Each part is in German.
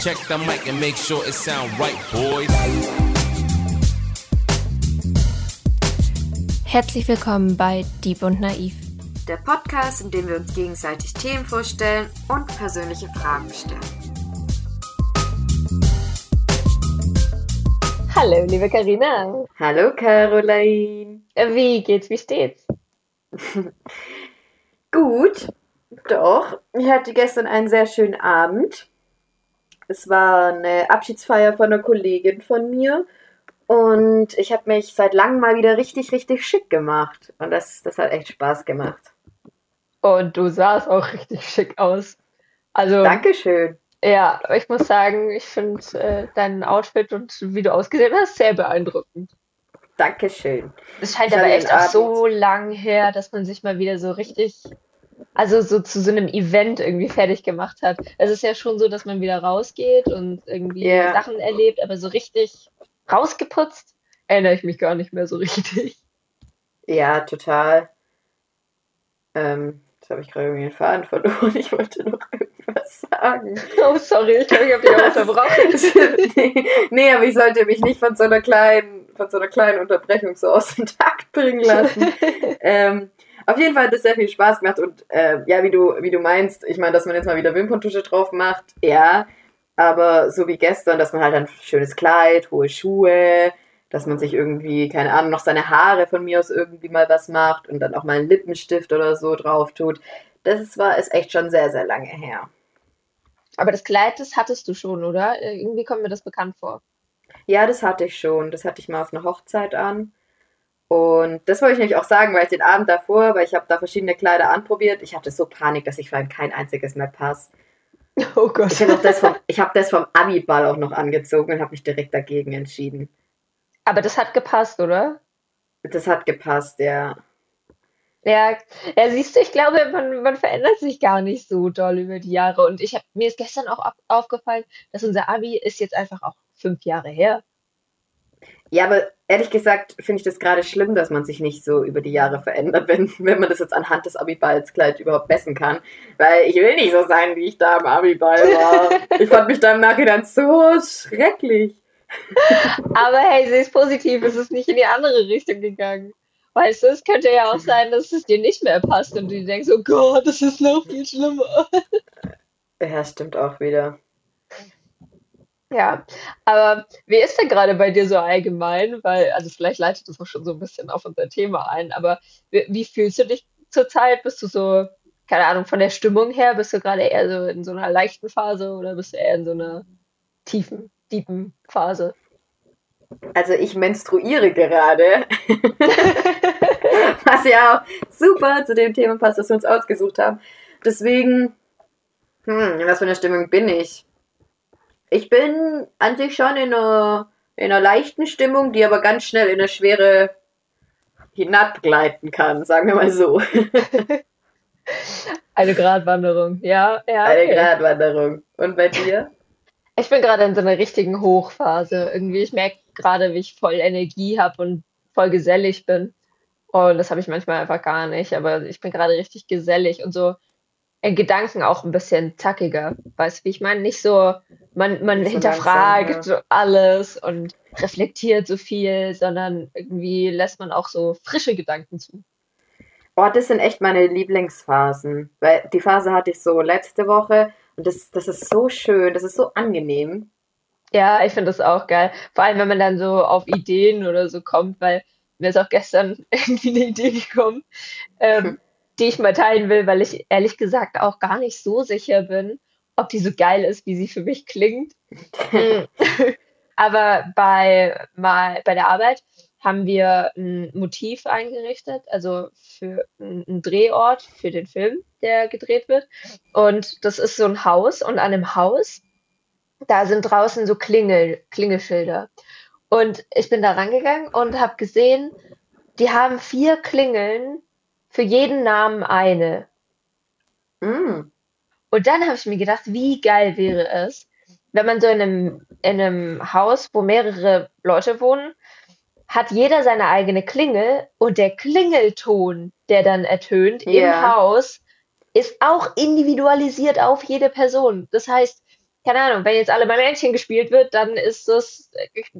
Check the mic and make sure it sound right, boys. Herzlich willkommen bei Dieb und Naiv. Der Podcast, in dem wir uns gegenseitig Themen vorstellen und persönliche Fragen stellen. Hallo, liebe Karina. Hallo Caroline. Wie geht's, wie steht's? Gut, doch. Ich hatte gestern einen sehr schönen Abend. Es war eine Abschiedsfeier von einer Kollegin von mir. Und ich habe mich seit langem mal wieder richtig, richtig schick gemacht. Und das, das hat echt Spaß gemacht. Und du sahst auch richtig schick aus. Also, Dankeschön. Ja, ich muss sagen, ich finde äh, dein Outfit und wie du ausgesehen hast sehr beeindruckend. Dankeschön. Es scheint aber echt auch so lang her, dass man sich mal wieder so richtig, also so zu so einem Event irgendwie fertig gemacht hat. Es ist ja schon so, dass man wieder rausgeht und irgendwie yeah. Sachen erlebt, aber so richtig rausgeputzt erinnere ich mich gar nicht mehr so richtig. Ja, total. Ähm, jetzt habe ich gerade irgendwie den Faden verloren. Ich wollte noch irgendwas sagen. Oh, sorry, ich glaube, ich habe dich auch unterbrochen. nee, nee, aber ich sollte mich nicht von so einer kleinen, von so einer kleinen Unterbrechung so aus dem Takt bringen lassen. ähm, auf jeden Fall hat es sehr viel Spaß gemacht und äh, ja, wie du, wie du meinst, ich meine, dass man jetzt mal wieder Wimperntusche drauf macht, ja, aber so wie gestern, dass man halt ein schönes Kleid, hohe Schuhe, dass man sich irgendwie, keine Ahnung, noch seine Haare von mir aus irgendwie mal was macht und dann auch mal einen Lippenstift oder so drauf tut. Das war ist echt schon sehr, sehr lange her. Aber das Kleid, das hattest du schon, oder? Irgendwie kommt mir das bekannt vor. Ja, das hatte ich schon. Das hatte ich mal auf einer Hochzeit an. Und das wollte ich nämlich auch sagen, weil ich den Abend davor, weil ich habe da verschiedene Kleider anprobiert, ich hatte so Panik, dass ich vor allem kein einziges mehr passt. Oh Gott. Ich habe das, vom, hab vom Abi-Ball auch noch angezogen und habe mich direkt dagegen entschieden. Aber das hat gepasst, oder? Das hat gepasst, ja. Ja, ja, siehst du, ich glaube, man, man verändert sich gar nicht so doll über die Jahre. Und ich hab, mir ist gestern auch aufgefallen, dass unser Abi ist jetzt einfach auch fünf Jahre her. Ja, aber ehrlich gesagt finde ich das gerade schlimm, dass man sich nicht so über die Jahre verändert, wenn, wenn man das jetzt anhand des Abiballs gleich überhaupt messen kann. Weil ich will nicht so sein, wie ich da im Abiball war. ich fand mich da im Nachhinein so schrecklich. aber hey, sie ist positiv, es ist nicht in die andere Richtung gegangen. Weißt du, es könnte ja auch sein, dass es dir nicht mehr passt und du denkst, oh Gott, das ist noch viel schlimmer. Ja, stimmt auch wieder. Ja, aber wie ist denn gerade bei dir so allgemein? Weil, also vielleicht leitet das auch schon so ein bisschen auf unser Thema ein, aber wie, wie fühlst du dich zurzeit? Bist du so, keine Ahnung, von der Stimmung her, bist du gerade eher so in so einer leichten Phase oder bist du eher in so einer tiefen, tiefen Phase? Also ich menstruiere gerade. Was ja auch super zu dem Thema passt, das wir uns ausgesucht haben. Deswegen, hm, was für einer Stimmung bin ich? Ich bin an sich schon in einer, in einer leichten Stimmung, die aber ganz schnell in eine schwere hinabgleiten kann, sagen wir mal so. Eine Gratwanderung, ja, ja. Okay. Eine Gratwanderung. Und bei dir? Ich bin gerade in so einer richtigen Hochphase. Irgendwie, ich merke gerade, wie ich voll Energie habe und voll gesellig bin. Und das habe ich manchmal einfach gar nicht. Aber ich bin gerade richtig gesellig und so in Gedanken auch ein bisschen zackiger. Weißt du, wie ich meine? Nicht so, man, man so hinterfragt langsam, ja. alles und reflektiert so viel, sondern irgendwie lässt man auch so frische Gedanken zu. Oh, das sind echt meine Lieblingsphasen. Weil die Phase hatte ich so letzte Woche und das, das ist so schön, das ist so angenehm. Ja, ich finde das auch geil. Vor allem, wenn man dann so auf Ideen oder so kommt, weil mir ist auch gestern irgendwie eine Idee gekommen, ähm, die ich mal teilen will, weil ich ehrlich gesagt auch gar nicht so sicher bin, ob die so geil ist, wie sie für mich klingt. Aber bei, mal, bei der Arbeit haben wir ein Motiv eingerichtet, also für einen Drehort für den Film, der gedreht wird. Und das ist so ein Haus und an dem Haus, da sind draußen so Klingel, Klingelschilder. Und ich bin da rangegangen und habe gesehen, die haben vier Klingeln für jeden Namen eine. Mm. Und dann habe ich mir gedacht, wie geil wäre es, wenn man so in einem, in einem Haus, wo mehrere Leute wohnen, hat jeder seine eigene Klingel und der Klingelton, der dann ertönt yeah. im Haus, ist auch individualisiert auf jede Person. Das heißt, keine Ahnung, wenn jetzt alle bei Männchen gespielt wird, dann ist das,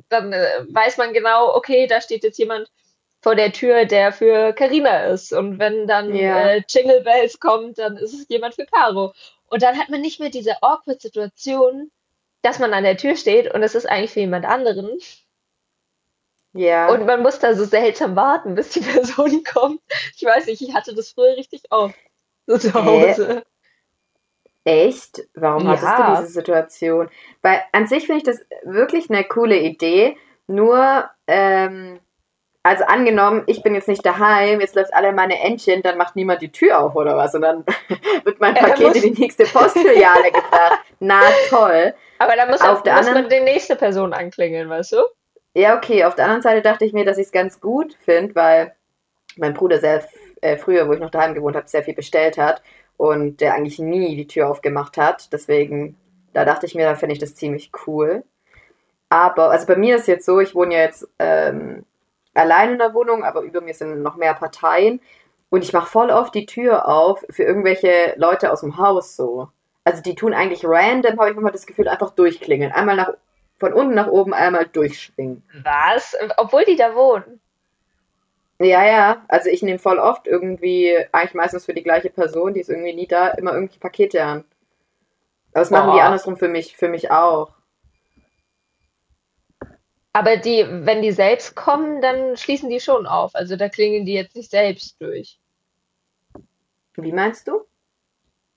dann äh, weiß man genau, okay, da steht jetzt jemand vor der Tür, der für Carina ist. Und wenn dann Ja. äh, Jingle Bells kommt, dann ist es jemand für Caro. Und dann hat man nicht mehr diese awkward Situation, dass man an der Tür steht und es ist eigentlich für jemand anderen. Ja. Und man muss da so seltsam warten, bis die Person kommt. Ich weiß nicht, ich hatte das früher richtig oft. So zu Hause. Echt? Warum hattest Ja. du diese Situation? Weil an sich finde ich das wirklich eine coole Idee. Nur, ähm, also angenommen, ich bin jetzt nicht daheim, jetzt läuft alle meine Entchen, dann macht niemand die Tür auf oder was. Und dann wird mein Paket in die nächste Postfiliale gebracht. Na toll. Aber da muss, Auf auch, der muss anderen- man die nächste Person anklingeln, weißt du? Ja, okay. Auf der anderen Seite dachte ich mir, dass ich es ganz gut finde, weil mein Bruder sehr äh, früher, wo ich noch daheim gewohnt habe, sehr viel bestellt hat und der eigentlich nie die Tür aufgemacht hat. Deswegen, da dachte ich mir, da finde ich das ziemlich cool. Aber, also bei mir ist jetzt so, ich wohne ja jetzt ähm, allein in der Wohnung, aber über mir sind noch mehr Parteien. Und ich mache voll oft die Tür auf für irgendwelche Leute aus dem Haus so. Also die tun eigentlich random, habe ich manchmal das Gefühl, einfach durchklingeln. Einmal nach, von unten nach oben, einmal durchschwingen. Was? Obwohl die da wohnen. Ja, ja, also ich nehme voll oft irgendwie, eigentlich meistens für die gleiche Person, die ist irgendwie nie da, immer irgendwelche Pakete an. Aber das machen die Boah. andersrum für mich, für mich auch. Aber die, wenn die selbst kommen, dann schließen die schon auf. Also da klingeln die jetzt nicht selbst durch. Wie meinst du?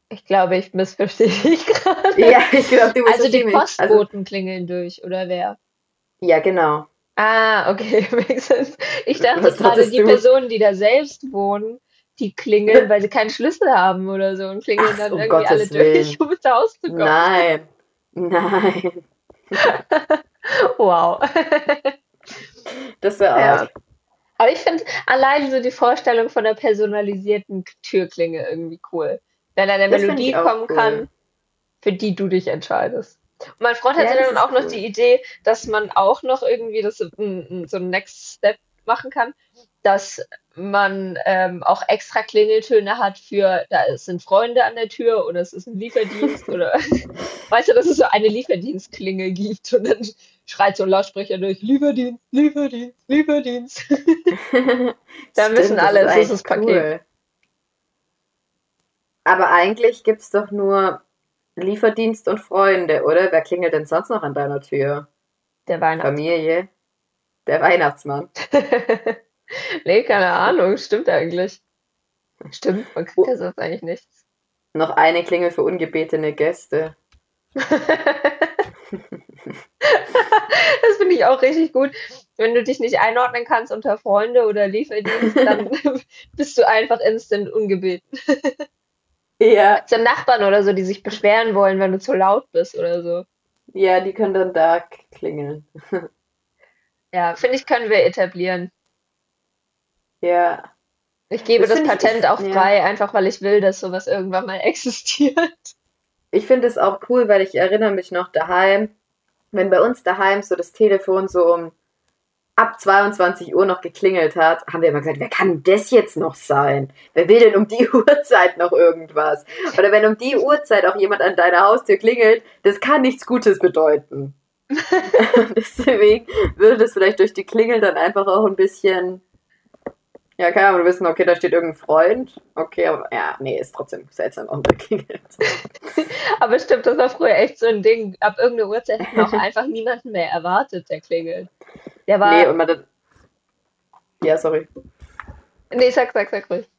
Ich glaube, ich missverstehe dich gerade. Ja, ich glaube, du Also die. Also, Postboten klingeln durch, oder wer? ja, genau. Ah, okay. Ich dachte Was gerade, die du? Personen, die da selbst wohnen, die klingeln, weil sie keinen Schlüssel haben oder so und klingeln Ach, dann um irgendwie alle Gottes durch, um ins Haus zu kommen. Nein. Nein. Wow. Das wäre Ja. arg. Aber ich finde allein so die Vorstellung von einer personalisierten Türklinge irgendwie cool. Wenn eine Das Melodie auch kommen cool. kann, für die du dich entscheidest. Und mein Freund Ja, hatte das dann auch noch cool. die Idee, dass man auch noch irgendwie das so ein, so ein Next Step machen kann, dass man ähm, auch extra Klingeltöne hat für, da sind Freunde an der Tür oder es ist ein Lieferdienst oder weißt du, dass es so eine Lieferdienstklinge gibt und dann schreit so ein Lautsprecher durch, Lieferdienst, Lieferdienst, Lieferdienst. Dann wissen das alle, es ist das Paket. Aber eigentlich gibt es doch nur Lieferdienst und Freunde, oder? Wer klingelt denn sonst noch an deiner Tür? Der Weihnachtsmann. Familie? Der Weihnachtsmann. nee, keine Ahnung, stimmt eigentlich. Stimmt, man kriegt ja sonst eigentlich nichts. Noch eine Klingel für ungebetene Gäste. Das finde ich auch richtig gut. Wenn du dich nicht einordnen kannst unter Freunde oder Lieferdienst, dann bist du einfach instant ungebeten. Ja, So Nachbarn oder so, die sich beschweren wollen, wenn du zu laut bist oder so. ja, die können dann da klingeln. Ja, finde ich, können wir etablieren. Ja. Ich gebe Das das, ich Patent echt- auch ja. frei, einfach weil ich will, dass sowas irgendwann mal existiert. Ich finde es auch cool, weil ich erinnere mich noch daheim, wenn bei uns daheim so das Telefon so um ab 22 Uhr noch geklingelt hat, haben wir immer gesagt, wer kann das jetzt noch sein? Wer will denn um die Uhrzeit noch irgendwas? Oder wenn um die Uhrzeit auch jemand an deiner Haustür klingelt, das kann nichts Gutes bedeuten. Deswegen würde das vielleicht durch die Klingel dann einfach auch ein bisschen, ja, keine Ahnung, wissen, okay, da steht irgendein Freund. Okay, aber ja, nee, ist trotzdem seltsam, warum der klingelt. Aber stimmt, das war früher echt so ein Ding. Ab irgendeiner Uhrzeit hat man auch einfach niemanden mehr erwartet, der klingelt. Der war. Nee, und man dann. Ja, sorry. nee, sag, sag, sag ruhig.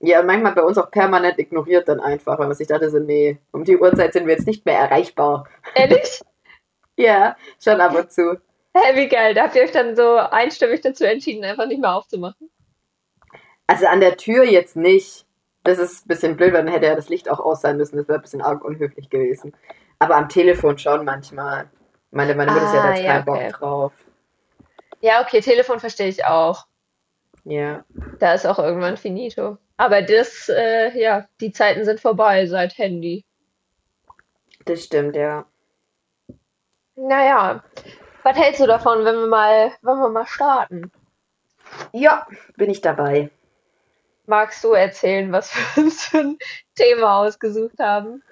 Ja, und manchmal bei uns auch permanent ignoriert dann einfach, weil man sich dachte so, nee, um die Uhrzeit sind wir jetzt nicht mehr erreichbar. Ehrlich? Ja, schon ab und zu. Hä, wie geil. Da habt ihr euch dann so einstimmig dazu entschieden, einfach nicht mehr aufzumachen. Also an der Tür jetzt nicht. Das ist ein bisschen blöd, weil dann hätte ja das Licht auch aus sein müssen. Das wäre ein bisschen arg unhöflich gewesen. Aber am Telefon schon manchmal. Meine, meine Mutter ist ja da Ah, jetzt ja, keinen okay. Bock drauf. Ja, okay, Telefon verstehe ich auch. Ja. Da ist auch irgendwann finito. Aber das, äh, ja, die Zeiten sind vorbei seit Handy. Das stimmt, ja. Naja, was hältst du davon, wenn wir mal, wenn wir mal starten? Ja, bin ich dabei. Magst du erzählen, was wir uns für ein Thema ausgesucht haben?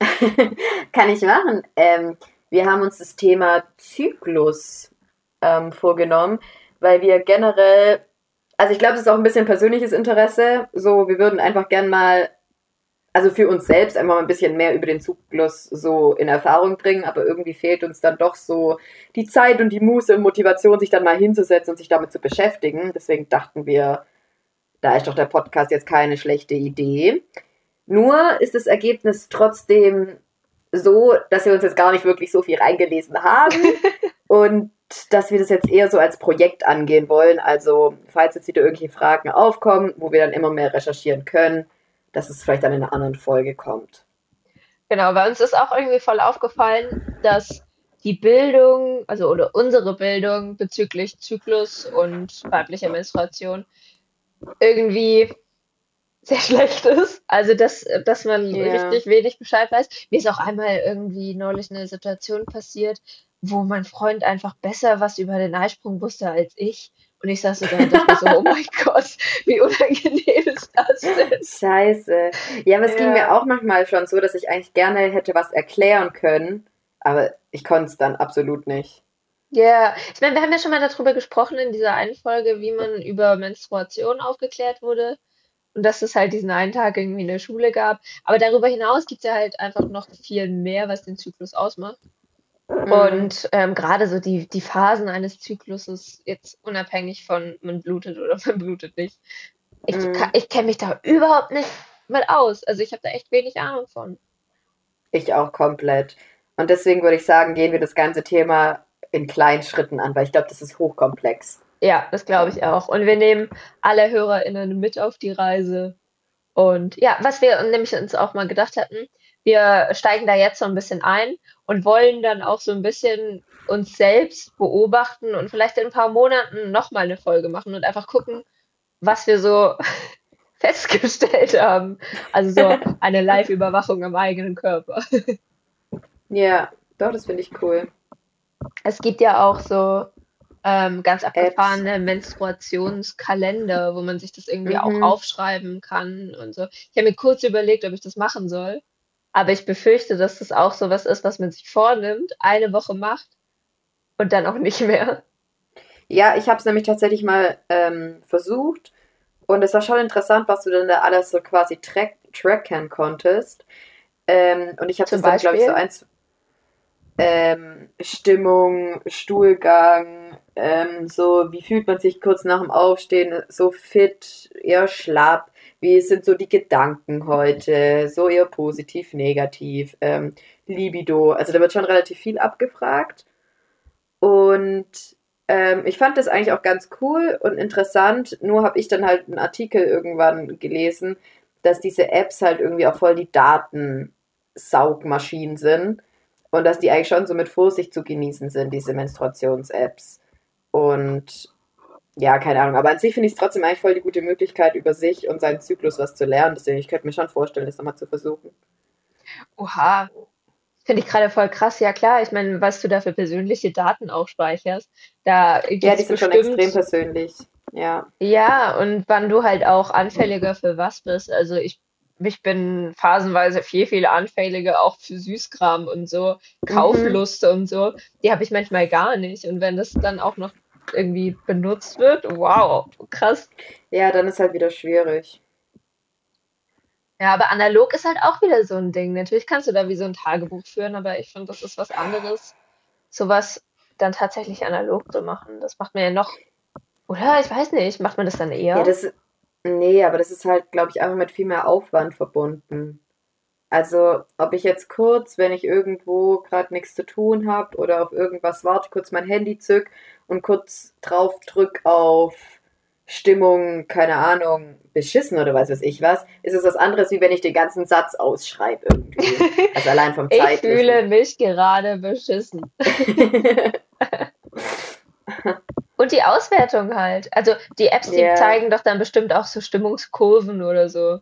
Kann ich machen. Ähm, wir haben uns das Thema Zyklus ähm, vorgenommen, weil wir generell, also ich glaube, das ist auch ein bisschen persönliches Interesse. So, wir würden einfach gern mal, also für uns selbst einfach mal ein bisschen mehr über den Zyklus so in Erfahrung bringen, aber irgendwie fehlt uns dann doch so die Zeit und die Muße und Motivation, sich dann mal hinzusetzen und sich damit zu beschäftigen. Deswegen dachten wir, da ist doch der Podcast jetzt keine schlechte Idee. Nur ist das Ergebnis trotzdem so, dass wir uns jetzt gar nicht wirklich so viel reingelesen haben und dass wir das jetzt eher so als Projekt angehen wollen. Also, falls jetzt wieder irgendwelche Fragen aufkommen, wo wir dann immer mehr recherchieren können, dass es vielleicht dann in einer anderen Folge kommt. Genau, bei uns ist auch irgendwie voll aufgefallen, dass die Bildung, also oder unsere Bildung bezüglich Zyklus und weiblicher Menstruation irgendwie sehr schlecht ist. Also, dass, dass man Ja. richtig wenig Bescheid weiß. Mir ist auch einmal irgendwie neulich eine Situation passiert, wo mein Freund einfach besser was über den Eisprung wusste als ich. Und ich saß so da und dachte so, oh mein Gott, wie unangenehm ist das denn? Scheiße. Ja, aber es ging Ja. mir auch manchmal schon so, dass ich eigentlich gerne hätte was erklären können, aber ich konnte es dann absolut nicht. Ja, ich meine, wir haben ja schon mal darüber gesprochen in dieser einen Folge, wie man über Menstruation aufgeklärt wurde und dass es halt diesen einen Tag irgendwie in der Schule gab. Aber darüber hinaus gibt es ja halt einfach noch viel mehr, was den Zyklus ausmacht. Mhm. Und ähm, gerade so die, die Phasen eines Zykluses, jetzt unabhängig von man blutet oder man blutet nicht. Ich, Mhm. ich kenne mich da überhaupt nicht mit aus. Also ich habe da echt wenig Ahnung von. Ich auch komplett. Und deswegen würde ich sagen, gehen wir das ganze Thema in kleinen Schritten an, weil ich glaube, das ist hochkomplex. Ja, das glaube ich auch. Und wir nehmen alle HörerInnen mit auf die Reise. Und ja, was wir nämlich uns auch mal gedacht hatten, wir steigen da jetzt so ein bisschen ein und wollen dann auch so ein bisschen uns selbst beobachten und vielleicht in ein paar Monaten nochmal eine Folge machen und einfach gucken, was wir so festgestellt haben. Also so eine Live-Überwachung am eigenen Körper. Ja, doch, das finde ich cool. Es gibt ja auch so ähm, ganz abgefahrene Menstruationskalender, wo man sich das irgendwie Mhm. auch aufschreiben kann und so. Ich habe mir kurz überlegt, ob ich das machen soll, aber ich befürchte, dass das auch so was ist, was man sich vornimmt, eine Woche macht und dann auch nicht mehr. Ja, ich habe es nämlich tatsächlich mal ähm, versucht und es war schon interessant, was du denn da alles so quasi track tracken konntest. Ähm, und ich habe Zum das dann, glaube ich, so Beispiel? eins ähm, Stimmung, Stuhlgang, ähm, so wie fühlt man sich kurz nach dem Aufstehen, so fit, eher schlapp, wie sind so die Gedanken heute, so eher positiv, negativ, ähm, Libido, also da wird schon relativ viel abgefragt. Und ähm, ich fand das eigentlich auch ganz cool und interessant, nur habe ich dann halt einen Artikel irgendwann gelesen, dass diese Apps halt irgendwie auch voll die Datensaugmaschinen sind und dass die eigentlich schon so mit Vorsicht zu genießen sind, diese Menstruations-Apps. Und ja, keine Ahnung, aber an sich finde ich es trotzdem eigentlich voll die gute Möglichkeit, über sich und seinen Zyklus was zu lernen. Deswegen, ich könnte mir schon vorstellen, das nochmal zu versuchen. Oha, finde ich gerade voll krass. Ja klar, ich meine, was du da für persönliche Daten auch speicherst, da Ja, die sind schon extrem persönlich. Ja. Ja, und wann du halt auch anfälliger für was bist. Also ich, ich bin phasenweise viel, viel anfälliger auch für Süßkram und so, Kauflust und so. Die habe ich manchmal gar nicht. Und wenn das dann auch noch irgendwie benutzt wird, wow, krass. Ja, dann ist halt wieder schwierig. Ja, aber analog ist halt auch wieder so ein Ding. Natürlich kannst du da wie so ein Tagebuch führen, aber ich finde, das ist was anderes, sowas dann tatsächlich analog zu machen. Das macht man ja noch, oder? Ich weiß nicht, macht man das dann eher? Ja, das, nee, aber das ist halt, glaube ich, einfach mit viel mehr Aufwand verbunden. Also, ob ich jetzt kurz, wenn ich irgendwo gerade nichts zu tun habe oder auf irgendwas warte, kurz mein Handy zück und kurz drauf drück auf Stimmung, keine Ahnung, beschissen oder weiß was ich was, ist es was anderes, wie wenn ich den ganzen Satz ausschreibe irgendwie. Also allein vom ich zeitlichen. fühle mich gerade beschissen. Und die Auswertung halt. Also die Apps, die zeigen doch dann bestimmt auch so Stimmungskurven oder so.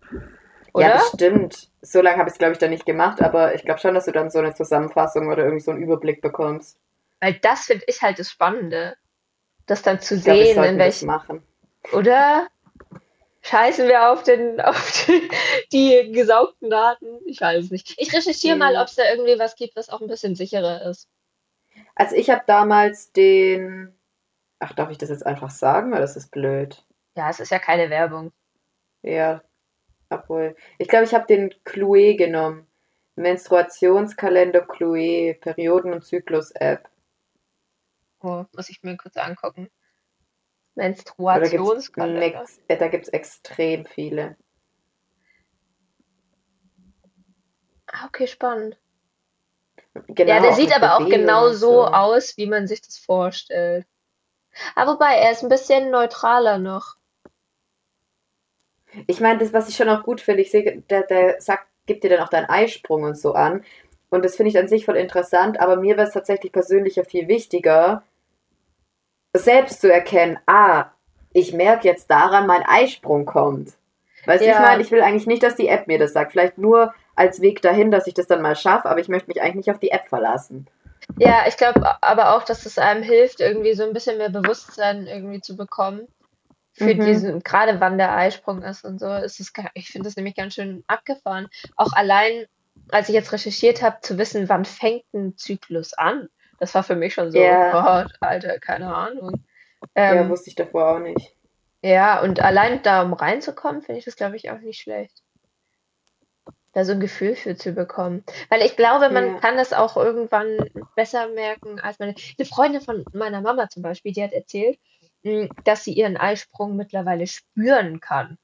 Oder? Ja, bestimmt. So lange habe ich es, glaube ich, dann nicht gemacht, aber ich glaube schon, dass du dann so eine Zusammenfassung oder irgendwie so einen Überblick bekommst. Weil das finde ich halt das Spannende. Das dann zu Ich sehen, sollten in welchen. machen. Oder? scheißen wir auf, den, auf die, die gesaugten Daten? Ich weiß es nicht. Ich recherchiere mal, Mhm. ob es da irgendwie was gibt, was auch ein bisschen sicherer ist. Also ich habe damals den. Ach, darf ich das jetzt einfach sagen? Weil das ist blöd. Ja, es ist ja keine Werbung. Ja, obwohl. Ich glaube, ich habe den Clue genommen. Menstruationskalender Clue, Perioden- und Zyklus-App. Oh, muss ich mir kurz angucken. Menstruationskalender. da gibt's extrem viele. Ah, okay, spannend. Genau, ja, der auch sieht aber auch Bewegung genau und so aus, wie man sich das vorstellt. Aber wobei, er ist ein bisschen neutraler noch. Ich meine, das, was ich schon auch gut finde, ich sehe, der, der sagt, gibt dir dann auch deinen Eisprung und so an. Und das finde ich an sich voll interessant, aber mir wäre es tatsächlich persönlich ja viel wichtiger, selbst zu erkennen, ah, ich merke jetzt daran, mein Eisprung kommt. Weißt du, Ja. ich meine, ich will eigentlich nicht, dass die App mir das sagt. Vielleicht nur als Weg dahin, dass ich das dann mal schaffe, aber ich möchte mich eigentlich nicht auf die App verlassen. Ja, ich glaube aber auch, dass es einem hilft, irgendwie so ein bisschen mehr Bewusstsein irgendwie zu bekommen. Für Mhm. diesen, gerade wann der Eisprung ist und so, ist es, ich finde das nämlich ganz schön abgefahren. Auch allein, als ich jetzt recherchiert habe, zu wissen, wann fängt ein Zyklus an. Das war für mich schon so, Ja. oh, Alter, keine Ahnung. ja, Ähm, wusste ich davor auch nicht. ja, und allein da, um reinzukommen, finde ich das, glaube ich, auch nicht schlecht. Da so ein Gefühl für zu bekommen. Weil ich glaube, man Ja. kann das auch irgendwann besser merken als meine. Eine Freundin von meiner Mama zum Beispiel, die hat erzählt, mh, dass sie ihren Eisprung mittlerweile spüren kann.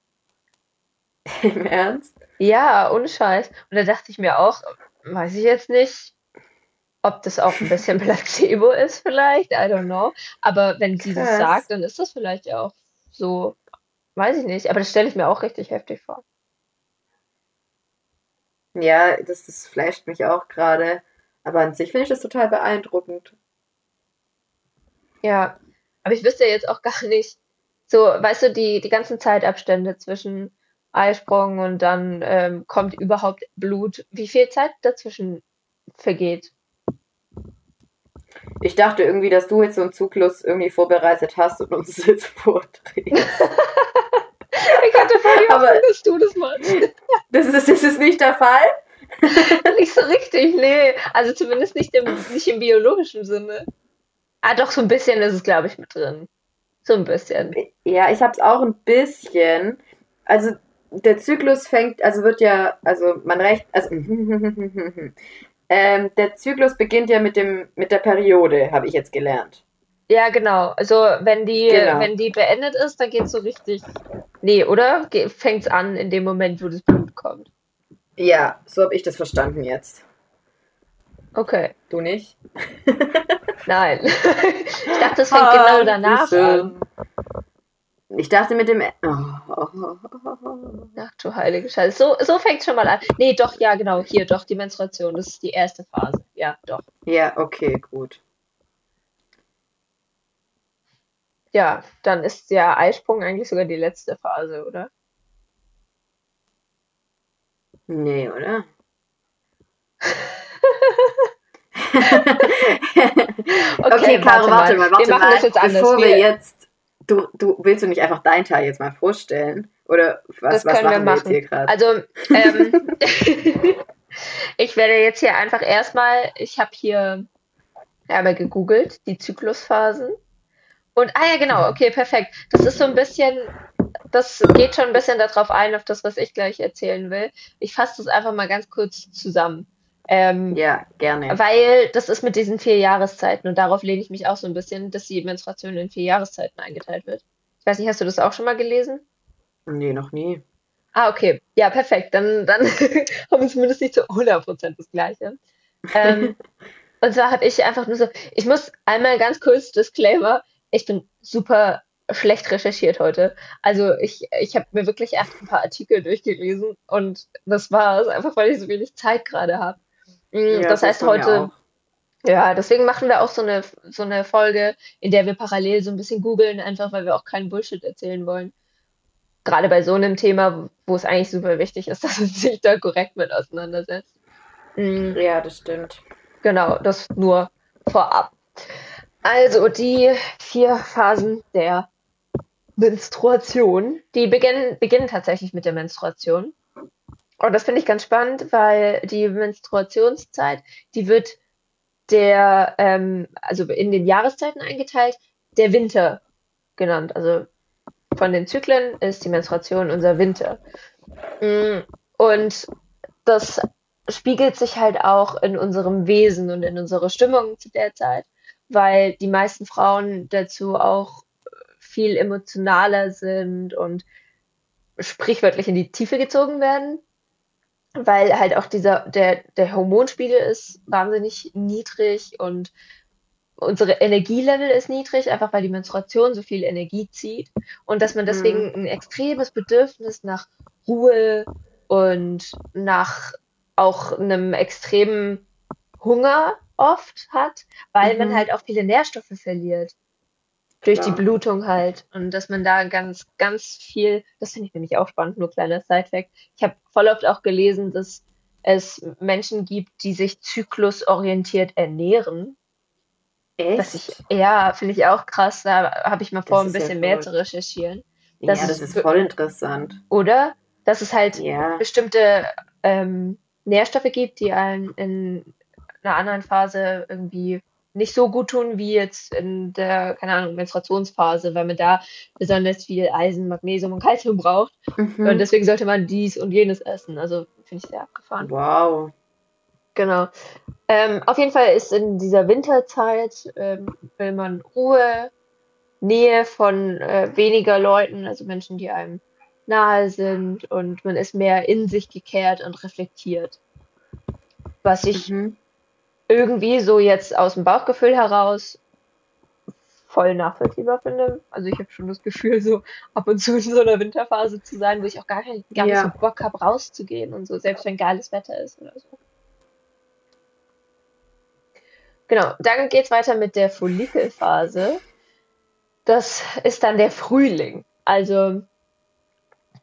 Im Ernst? Ja, ohne Scheiß. Und da dachte ich mir auch, weiß ich jetzt nicht, ob das auch ein bisschen Placebo ist vielleicht, I don't know. Aber wenn sie das Krass. sagt, dann ist das vielleicht auch so, weiß ich nicht. Aber das stelle ich mir auch richtig heftig vor. Ja, das, das flasht mich auch gerade. Aber an sich finde ich das total beeindruckend. Ja, aber ich wüsste jetzt auch gar nicht, so, weißt du, die, die ganzen Zeitabstände zwischen Eisprung und dann ähm, kommt überhaupt Blut, wie viel Zeit dazwischen vergeht. Ich dachte irgendwie, dass du jetzt so einen Zyklus irgendwie vorbereitet hast und uns jetzt vorträgst. Aber- dass du das machst. Das ist, das ist nicht der Fall? Nicht so richtig, nee. Also zumindest nicht im, nicht im biologischen Sinne. Ah, doch, so ein bisschen ist es, glaube ich, mit drin. So ein bisschen. Ja, ich habe es auch ein bisschen. Also der Zyklus fängt, also wird ja, also man recht, also ähm, der Zyklus beginnt ja mit dem mit der Periode, habe ich jetzt gelernt. Ja, genau. Also wenn die, Genau. wenn die beendet ist, dann geht's so richtig. Nee, oder? Ge- Fängt's an in dem Moment, wo das Blut kommt. Ja, so habe ich das verstanden jetzt. Okay. Du nicht? Nein. ich dachte, es fängt genau danach an. Ich dachte mit dem. Oh. Ach du heilige Scheiße. So, so fängt schon mal an. Nee, doch, ja, genau. Hier, doch, die Menstruation. Das ist die erste Phase. Ja, doch. Ja, okay, gut. Ja, dann ist der Eisprung eigentlich sogar die letzte Phase, oder? Nee, oder? Okay, Caro, warte mal, warte wir machen mal. das jetzt anders. Bevor wir Wir- jetzt. Du, du willst du nicht einfach deinen Teil jetzt mal vorstellen? Oder was, Das was können wir machen wir jetzt machen. hier gerade? Also, ähm, ich werde jetzt hier einfach erstmal, ich habe hier einmal gegoogelt, die Zyklusphasen. Und, ah ja, genau, okay, perfekt. Das ist so ein bisschen, das geht schon ein bisschen darauf ein, auf das, was ich gleich erzählen will. Ich fasse das einfach mal ganz kurz zusammen. Ähm, Ja, gerne. Weil das ist mit diesen vier Jahreszeiten und darauf lehne ich mich auch so ein bisschen, dass die Menstruation in vier Jahreszeiten eingeteilt wird. Ich weiß nicht, hast du das auch schon mal gelesen? Nee, noch nie. Ah, okay. Ja, perfekt. Dann, dann haben wir zumindest nicht zu 100% das Gleiche. Ähm, und zwar habe ich einfach nur so, ich muss einmal ganz kurz Disclaimer, ich bin super schlecht recherchiert heute. Also ich, ich habe mir wirklich erst ein paar Artikel durchgelesen und das war's, einfach weil ich so wenig Zeit gerade habe. Ja, das so heißt heute, ja, deswegen machen wir auch so eine, so eine Folge, in der wir parallel so ein bisschen googeln, einfach weil wir auch keinen Bullshit erzählen wollen. Gerade bei so einem Thema, wo es eigentlich super wichtig ist, dass man sich da korrekt mit auseinandersetzt. Mm, Ja, das stimmt. Genau, das nur vorab. Also die vier Phasen der Menstruation. Die beginnen, beginnen tatsächlich mit der Menstruation. Und das finde ich ganz spannend, weil die Menstruationszeit, die wird der, ähm, also in den Jahreszeiten eingeteilt, der Winter genannt. Also von den Zyklen ist die Menstruation unser Winter. Mm, und das spiegelt sich halt auch in unserem Wesen und in unserer Stimmung zu der Zeit, weil die meisten Frauen dazu auch viel emotionaler sind und sprichwörtlich in die Tiefe gezogen werden, weil halt auch dieser, der, der Hormonspiegel ist wahnsinnig niedrig und unsere Energielevel ist niedrig, einfach weil die Menstruation so viel Energie zieht und dass man deswegen mhm. ein extremes Bedürfnis nach Ruhe und nach auch einem extremen Hunger oft hat, weil mhm. man halt auch viele Nährstoffe verliert. Durch Klar. die Blutung halt. Und dass man da ganz, ganz viel, das finde ich nämlich auch spannend, nur kleiner Side-Fact. Ich habe voll oft auch gelesen, dass es Menschen gibt, die sich zyklusorientiert ernähren. Echt? Ich, ja, finde ich auch krass. Da habe ich mal vor, ein bisschen ja mehr zu recherchieren. Das ja, das ist, ist voll interessant. Oder? Dass es halt ja. bestimmte ähm, Nährstoffe gibt, die einen in einer anderen Phase irgendwie nicht so gut tun wie jetzt in der, keine Ahnung, Menstruationsphase, weil man da besonders viel Eisen, Magnesium und Kalzium braucht. Mhm. Und deswegen sollte man dies und jenes essen. Also finde ich sehr abgefahren. Wow. Genau. Ähm, auf jeden Fall ist in dieser Winterzeit, ähm, will man Ruhe, Nähe von äh, weniger Leuten, also Menschen, die einem nahe sind und man ist mehr in sich gekehrt und reflektiert. Was ich mhm. Irgendwie so jetzt aus dem Bauchgefühl heraus voll nachvollziehbar finde. Also ich habe schon das Gefühl, so ab und zu in so einer Winterphase zu sein, wo ich auch gar, kein, gar ja. nicht so Bock habe, rauszugehen und so, selbst wenn geiles Wetter ist oder so. Genau, dann geht es weiter mit der Follikelphase. Das ist dann der Frühling. Also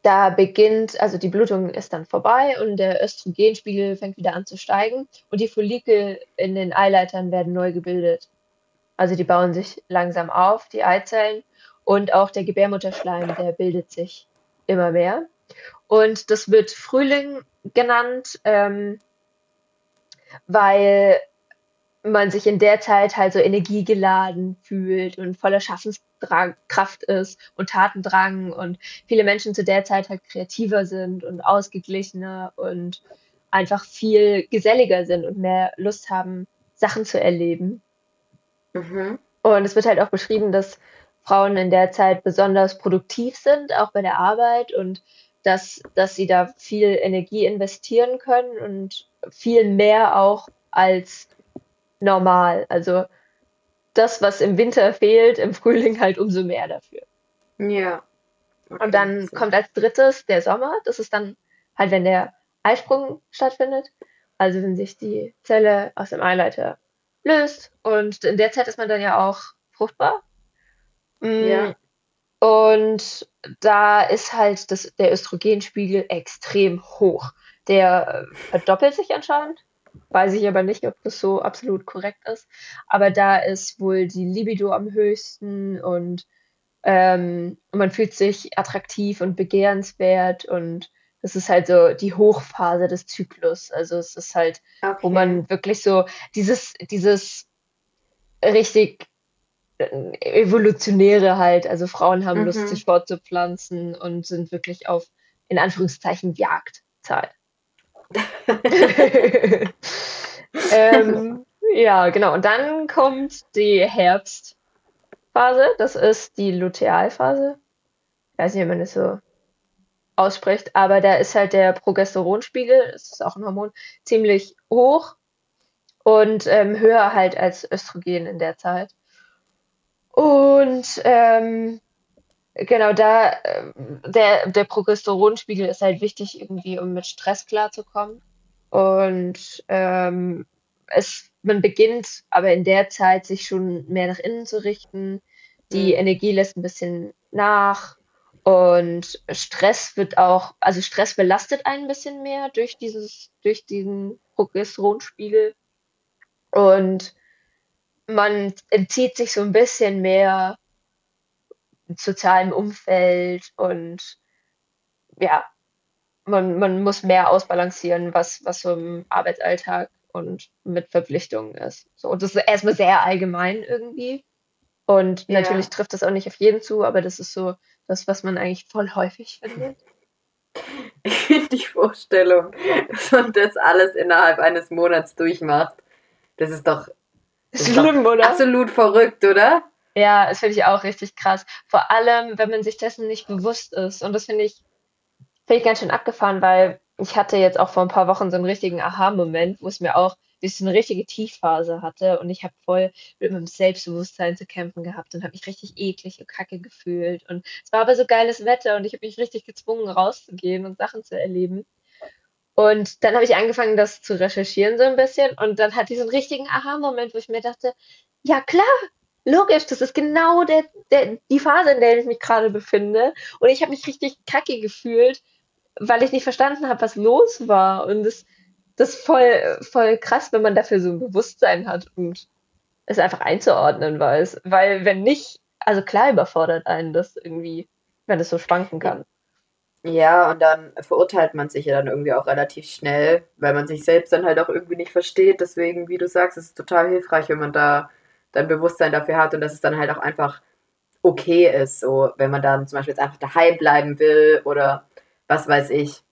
da beginnt, also die Blutung ist dann vorbei und der Östrogenspiegel fängt wieder an zu steigen und die Follikel in den Eileitern werden neu gebildet. Also die bauen sich langsam auf, die Eizellen und auch der Gebärmutterschleim, der bildet sich immer mehr. Und das wird Frühling genannt, ähm, weil man sich in der Zeit halt so energiegeladen fühlt und voller Schaffenskraft ist und Tatendrang und viele Menschen zu der Zeit halt kreativer sind und ausgeglichener und einfach viel geselliger sind und mehr Lust haben, Sachen zu erleben. Mhm. Und es wird halt auch beschrieben, dass Frauen in der Zeit besonders produktiv sind, auch bei der Arbeit und dass, dass sie da viel Energie investieren können und viel mehr auch als normal. Also das, was im Winter fehlt, im Frühling halt umso mehr dafür. Ja. Okay, und dann kommt als drittes der Sommer. Das ist dann halt, wenn der Eisprung stattfindet. Also wenn sich die Zelle aus dem Eileiter löst. Und in der Zeit ist man dann ja auch fruchtbar. Mm. Ja. Und da ist halt das, der Östrogenspiegel extrem hoch. Der verdoppelt sich anscheinend. Weiß ich aber nicht, ob das so absolut korrekt ist. Aber da ist wohl die Libido am höchsten und ähm, man fühlt sich attraktiv und begehrenswert und das ist halt so die Hochphase des Zyklus. Also es ist halt, okay. wo man wirklich so dieses, dieses richtig äh, evolutionäre halt, also Frauen haben mhm. Lust, sich fortzupflanzen und sind wirklich auf, in Anführungszeichen, Jagdzeit. Ähm, ja, genau. Und dann kommt die Herbstphase. Das ist die Lutealphase. Ich weiß nicht, wie man das so ausspricht, aber da ist halt der Progesteronspiegel, das ist auch ein Hormon, ziemlich hoch und ähm, höher halt als Östrogen in der Zeit. Und ähm, Genau, da äh, der, der Progesteronspiegel ist halt wichtig, irgendwie, um mit Stress klarzukommen. Und ähm, es, man beginnt aber in der Zeit, sich schon mehr nach innen zu richten. Die mhm. Energie lässt ein bisschen nach. Und Stress wird auch, also Stress belastet einen ein bisschen mehr durch dieses, durch diesen Progesteronspiegel. Und man entzieht sich so ein bisschen mehr sozialem Umfeld und ja, man, man muss mehr ausbalancieren, was, was so im Arbeitsalltag und mit Verpflichtungen ist. So, und das ist erstmal sehr allgemein irgendwie. Und Ja. natürlich trifft das auch nicht auf jeden zu, aber das ist so das, was man eigentlich voll häufig findet. Ich finde die Vorstellung, dass man das alles innerhalb eines Monats durchmacht. Das ist doch Das ist doch Schlimm, oder? absolut verrückt, oder? Ja, das finde ich auch richtig krass. Vor allem, wenn man sich dessen nicht bewusst ist. Und das finde ich, finde ich ganz schön abgefahren, weil ich hatte jetzt auch vor ein paar Wochen so einen richtigen Aha-Moment, wo es mir auch, ich so eine richtige Tiefphase hatte und ich habe voll mit meinem Selbstbewusstsein zu kämpfen gehabt und habe mich richtig eklig und kacke gefühlt. Und es war aber so geiles Wetter und ich habe mich richtig gezwungen, rauszugehen und Sachen zu erleben. Und dann habe ich angefangen, das zu recherchieren so ein bisschen und dann hatte ich so einen richtigen Aha-Moment, wo ich mir dachte, ja klar, logisch, das ist genau der, der, die Phase, in der ich mich gerade befinde. Und ich habe mich richtig kacke gefühlt, weil ich nicht verstanden habe, was los war. Und das, das ist voll, voll krass, wenn man dafür so ein Bewusstsein hat und es einfach einzuordnen weiß. Weil wenn nicht, also klar überfordert einen das irgendwie, wenn es so schwanken kann. Ja, und dann verurteilt man sich ja dann irgendwie auch relativ schnell, weil man sich selbst dann halt auch irgendwie nicht versteht. Deswegen, wie du sagst, ist es total hilfreich, wenn man da dann Bewusstsein dafür hat und dass es dann halt auch einfach okay ist, so wenn man dann zum Beispiel jetzt einfach daheim bleiben will oder was weiß ich.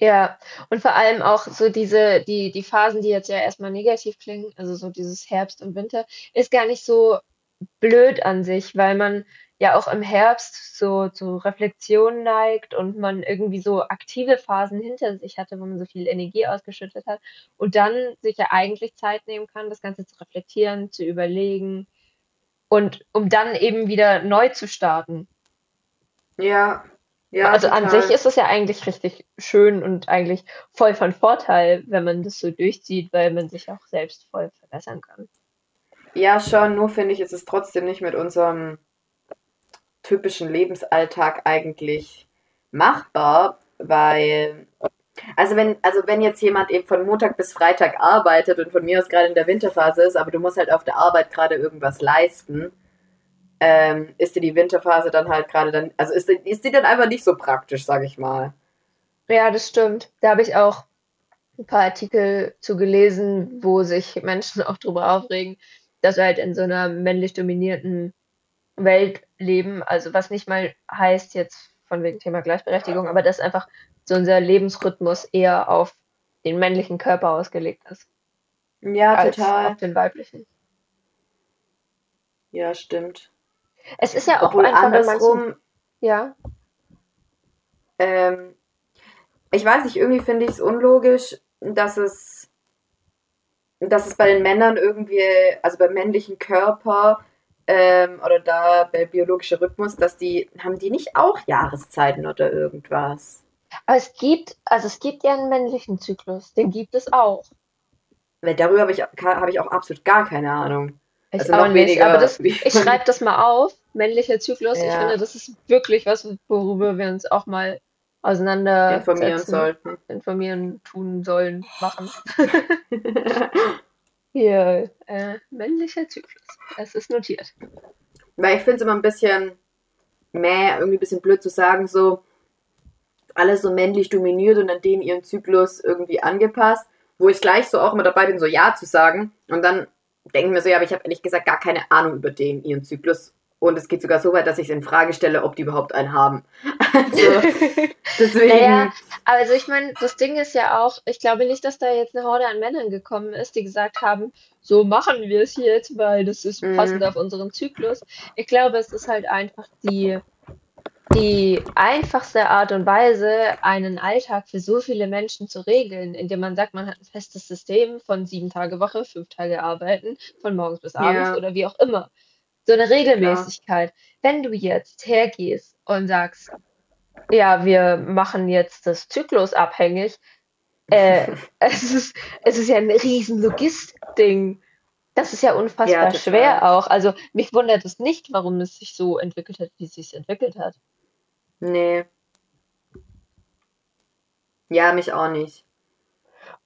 Ja, und vor allem auch so diese, die, die Phasen, die jetzt ja erstmal negativ klingen, also so dieses Herbst und Winter, ist gar nicht so blöd an sich, weil man ja auch im Herbst so zu Reflexion neigt und man irgendwie so aktive Phasen hinter sich hatte, wo man so viel Energie ausgeschüttet hat und dann sich ja eigentlich Zeit nehmen kann, das Ganze zu reflektieren, zu überlegen und um dann eben wieder neu zu starten. Ja, ja, Also an total. sich ist es ja eigentlich richtig schön und eigentlich voll von Vorteil, wenn man das so durchzieht, weil man sich auch selbst voll verbessern kann. Ja, schon, nur finde ich, ist es trotzdem nicht mit unserem typischen Lebensalltag eigentlich machbar, weil, also wenn, also wenn jetzt jemand eben von Montag bis Freitag arbeitet und von mir aus gerade in der Winterphase ist, aber du musst halt auf der Arbeit gerade irgendwas leisten, ähm, ist dir die Winterphase dann halt gerade dann, also ist, ist die dann einfach nicht so praktisch, sag ich mal. Ja, das stimmt. Da habe ich auch ein paar Artikel zu gelesen, wo sich Menschen auch drüber aufregen, dass wir halt in so einer männlich dominierten Welt leben. Also was nicht mal heißt jetzt von wegen Thema Gleichberechtigung, aber dass einfach so unser Lebensrhythmus eher auf den männlichen Körper ausgelegt ist, Ja, als total. auf den weiblichen. Ja, stimmt. Es ist ja auch Obwohl einfach manchen, andersrum, ja. Ähm, ich weiß nicht, irgendwie finde ich es unlogisch, dass es, dass es bei den Männern irgendwie, also beim männlichen Körper ähm, oder da bei biologischer Rhythmus, dass die, haben die nicht auch Jahreszeiten oder irgendwas? Aber es gibt, also es gibt ja einen männlichen Zyklus, den gibt es auch. Weil darüber habe ich, habe ich auch absolut gar keine Ahnung. Ich Also auch nicht, weniger aber das, ich schreibe das mal auf, männlicher Zyklus. Ich Ja. finde, das ist wirklich was, worüber wir uns auch mal auseinander Informieren sollten. informieren, tun sollen, machen. Hier, äh, männlicher Zyklus. Es ist notiert. Weil ich finde es immer ein bisschen, meh, irgendwie ein bisschen blöd zu sagen, so, alles so männlich dominiert und an denen ihren Zyklus irgendwie angepasst, wo ich gleich so auch immer dabei bin, so Ja zu sagen. Und dann denke ich mir so, ja, aber ich habe ehrlich gesagt gar keine Ahnung über den, ihren Zyklus. Und es geht sogar so weit, dass ich es in Frage stelle, ob die überhaupt einen haben. Also, deswegen. Naja, also ich meine, das Ding ist ja auch, ich glaube nicht, dass da jetzt eine Horde an Männern gekommen ist, die gesagt haben, so machen wir es jetzt, weil das ist Mhm. passend auf unseren Zyklus. Ich glaube, es ist halt einfach die, die einfachste Art und Weise, einen Alltag für so viele Menschen zu regeln, indem man sagt, man hat ein festes System von sieben Tage Woche, fünf Tage arbeiten, von morgens bis abends Ja. oder wie auch immer. So eine Regelmäßigkeit. Wenn du jetzt hergehst und sagst, ja, wir machen jetzt das Zyklus abhängig. Äh, es, ist, es ist ja ein riesen Logistik-Ding. Das ist ja unfassbar Ja, schwer auch. Also mich wundert es nicht, warum es sich so entwickelt hat, wie es sich entwickelt hat. Nee. Ja, mich auch nicht.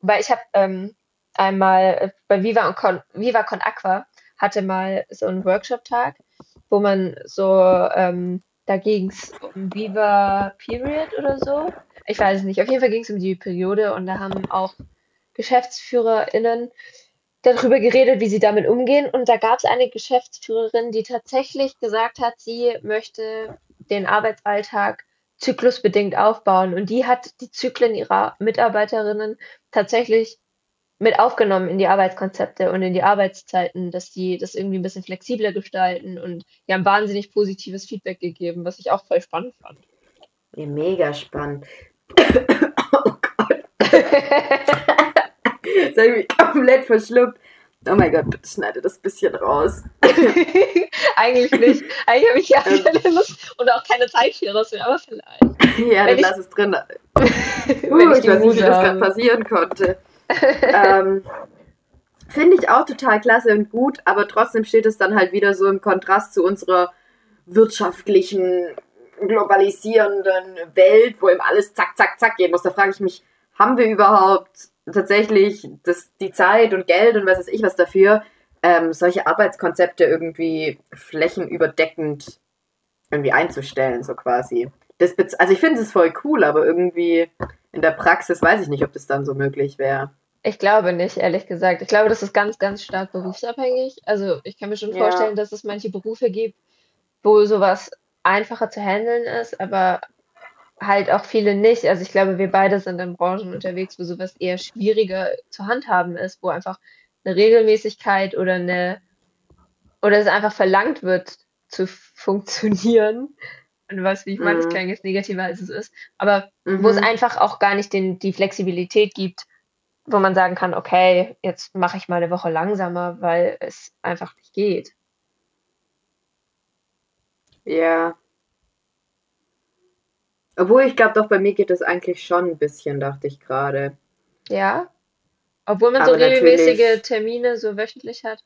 Weil ich habe ähm, einmal äh, bei Viva und Con, Viva Con Aqua hatte mal so einen Workshop-Tag, wo man so, ähm, da ging es um Viva Period oder so. Ich weiß es nicht. Auf jeden Fall ging es um die Periode und da haben auch GeschäftsführerInnen darüber geredet, wie sie damit umgehen. Und da gab es eine Geschäftsführerin, die tatsächlich gesagt hat, sie möchte den Arbeitsalltag zyklusbedingt aufbauen. Und die hat die Zyklen ihrer Mitarbeiterinnen tatsächlich mit aufgenommen in die Arbeitskonzepte und in die Arbeitszeiten, dass die das irgendwie ein bisschen flexibler gestalten und die haben wahnsinnig positives Feedback gegeben, was ich auch voll spannend fand. Ja, mega spannend. oh Gott. das habe ich mich komplett verschluckt. Oh mein Gott, bitte schneide das bisschen raus. Eigentlich nicht. Eigentlich habe ich ja ähm. keine Lust und auch keine Zeit für das, aber vielleicht. Ja, dann lass es drin. uh, ich, ich weiß nicht, wie das gerade passieren konnte. Ähm, Finde ich auch total klasse und gut, aber trotzdem steht es dann halt wieder so im Kontrast zu unserer wirtschaftlichen, globalisierenden Welt, wo eben alles zack, zack, zack gehen muss. Da frage ich mich, haben wir überhaupt tatsächlich das, die Zeit und Geld und was weiß ich was dafür, ähm, solche Arbeitskonzepte irgendwie flächenüberdeckend irgendwie einzustellen, so quasi. Das, also ich finde es voll cool, aber irgendwie in der Praxis weiß ich nicht, ob das dann so möglich wäre. Ich glaube nicht, ehrlich gesagt. Ich glaube, das ist ganz, ganz stark berufsabhängig. Also ich kann mir schon ja. vorstellen, dass es manche Berufe gibt, wo sowas einfacher zu handeln ist, aber halt auch viele nicht. Also ich glaube, wir beide sind in Branchen unterwegs, wo sowas eher schwieriger zu handhaben ist, wo einfach eine Regelmäßigkeit oder eine oder es einfach verlangt wird zu funktionieren. Und was, wie ich meine, das mhm. klingt jetzt negativer als es ist, aber mhm. wo es mhm. einfach auch gar nicht den, die Flexibilität gibt, wo man sagen kann, okay, jetzt mache ich mal eine Woche langsamer, weil es einfach nicht geht. Ja, obwohl, ich glaube doch, bei mir geht es eigentlich schon ein bisschen, dachte ich gerade. Ja? Obwohl man aber so regelmäßige Termine so wöchentlich hat?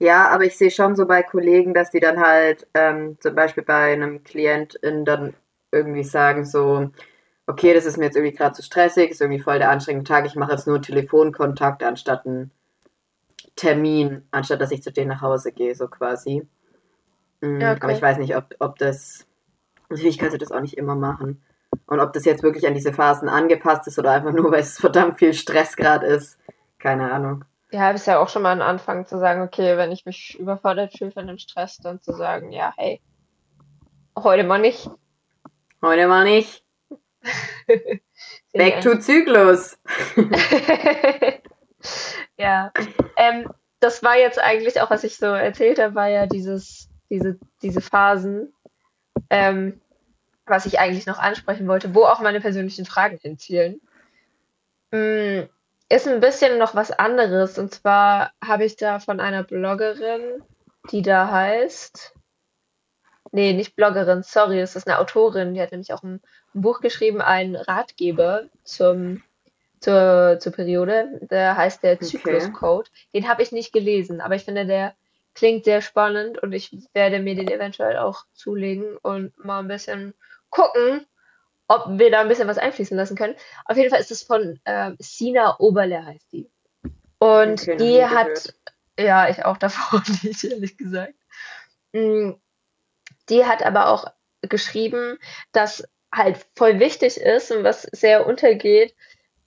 Ja, aber ich sehe schon so bei Kollegen, dass die dann halt ähm, zum Beispiel bei einem Klientin dann irgendwie sagen so, okay, das ist mir jetzt irgendwie gerade zu stressig, ist irgendwie voll der anstrengende Tag, ich mache jetzt nur Telefonkontakt anstatt einen Termin, anstatt dass ich zu denen nach Hause gehe, so quasi. Mhm, ja, okay. Aber ich weiß nicht, ob, ob das Natürlich kannst du das auch nicht immer machen. Und ob das jetzt wirklich an diese Phasen angepasst ist oder einfach nur, weil es verdammt viel Stress gerade ist, keine Ahnung. Ja, ist ja auch schon mal ein Anfang zu sagen, okay, wenn ich mich überfordert fühle von dem Stress, dann zu sagen, ja, hey, heute mal nicht. Heute mal nicht. Back to Zyklus. ja. Ähm, das war jetzt eigentlich auch, was ich so erzählt habe, war ja dieses, diese, diese Phasen, ähm, was ich eigentlich noch ansprechen wollte, wo auch meine persönlichen Fragen hinzielen, mm, ist ein bisschen noch was anderes. Und zwar habe ich da von einer Bloggerin, die da heißt. Nee, nicht Bloggerin, sorry, es ist eine Autorin, die hat nämlich auch ein, ein Buch geschrieben, ein Ratgeber zum, zur, zur Periode. Der heißt der Zykluscode. Okay. Den habe ich nicht gelesen, aber ich finde, der Klingt sehr spannend und ich werde mir den eventuell auch zulegen und mal ein bisschen gucken, ob wir da ein bisschen was einfließen lassen können. Auf jeden Fall ist es von äh, Sina Oberle, heißt die. Und okay, die hat, gehört. ja, ich auch davor nicht, ehrlich gesagt. Mm, die hat aber auch geschrieben, dass halt voll wichtig ist und was sehr untergeht.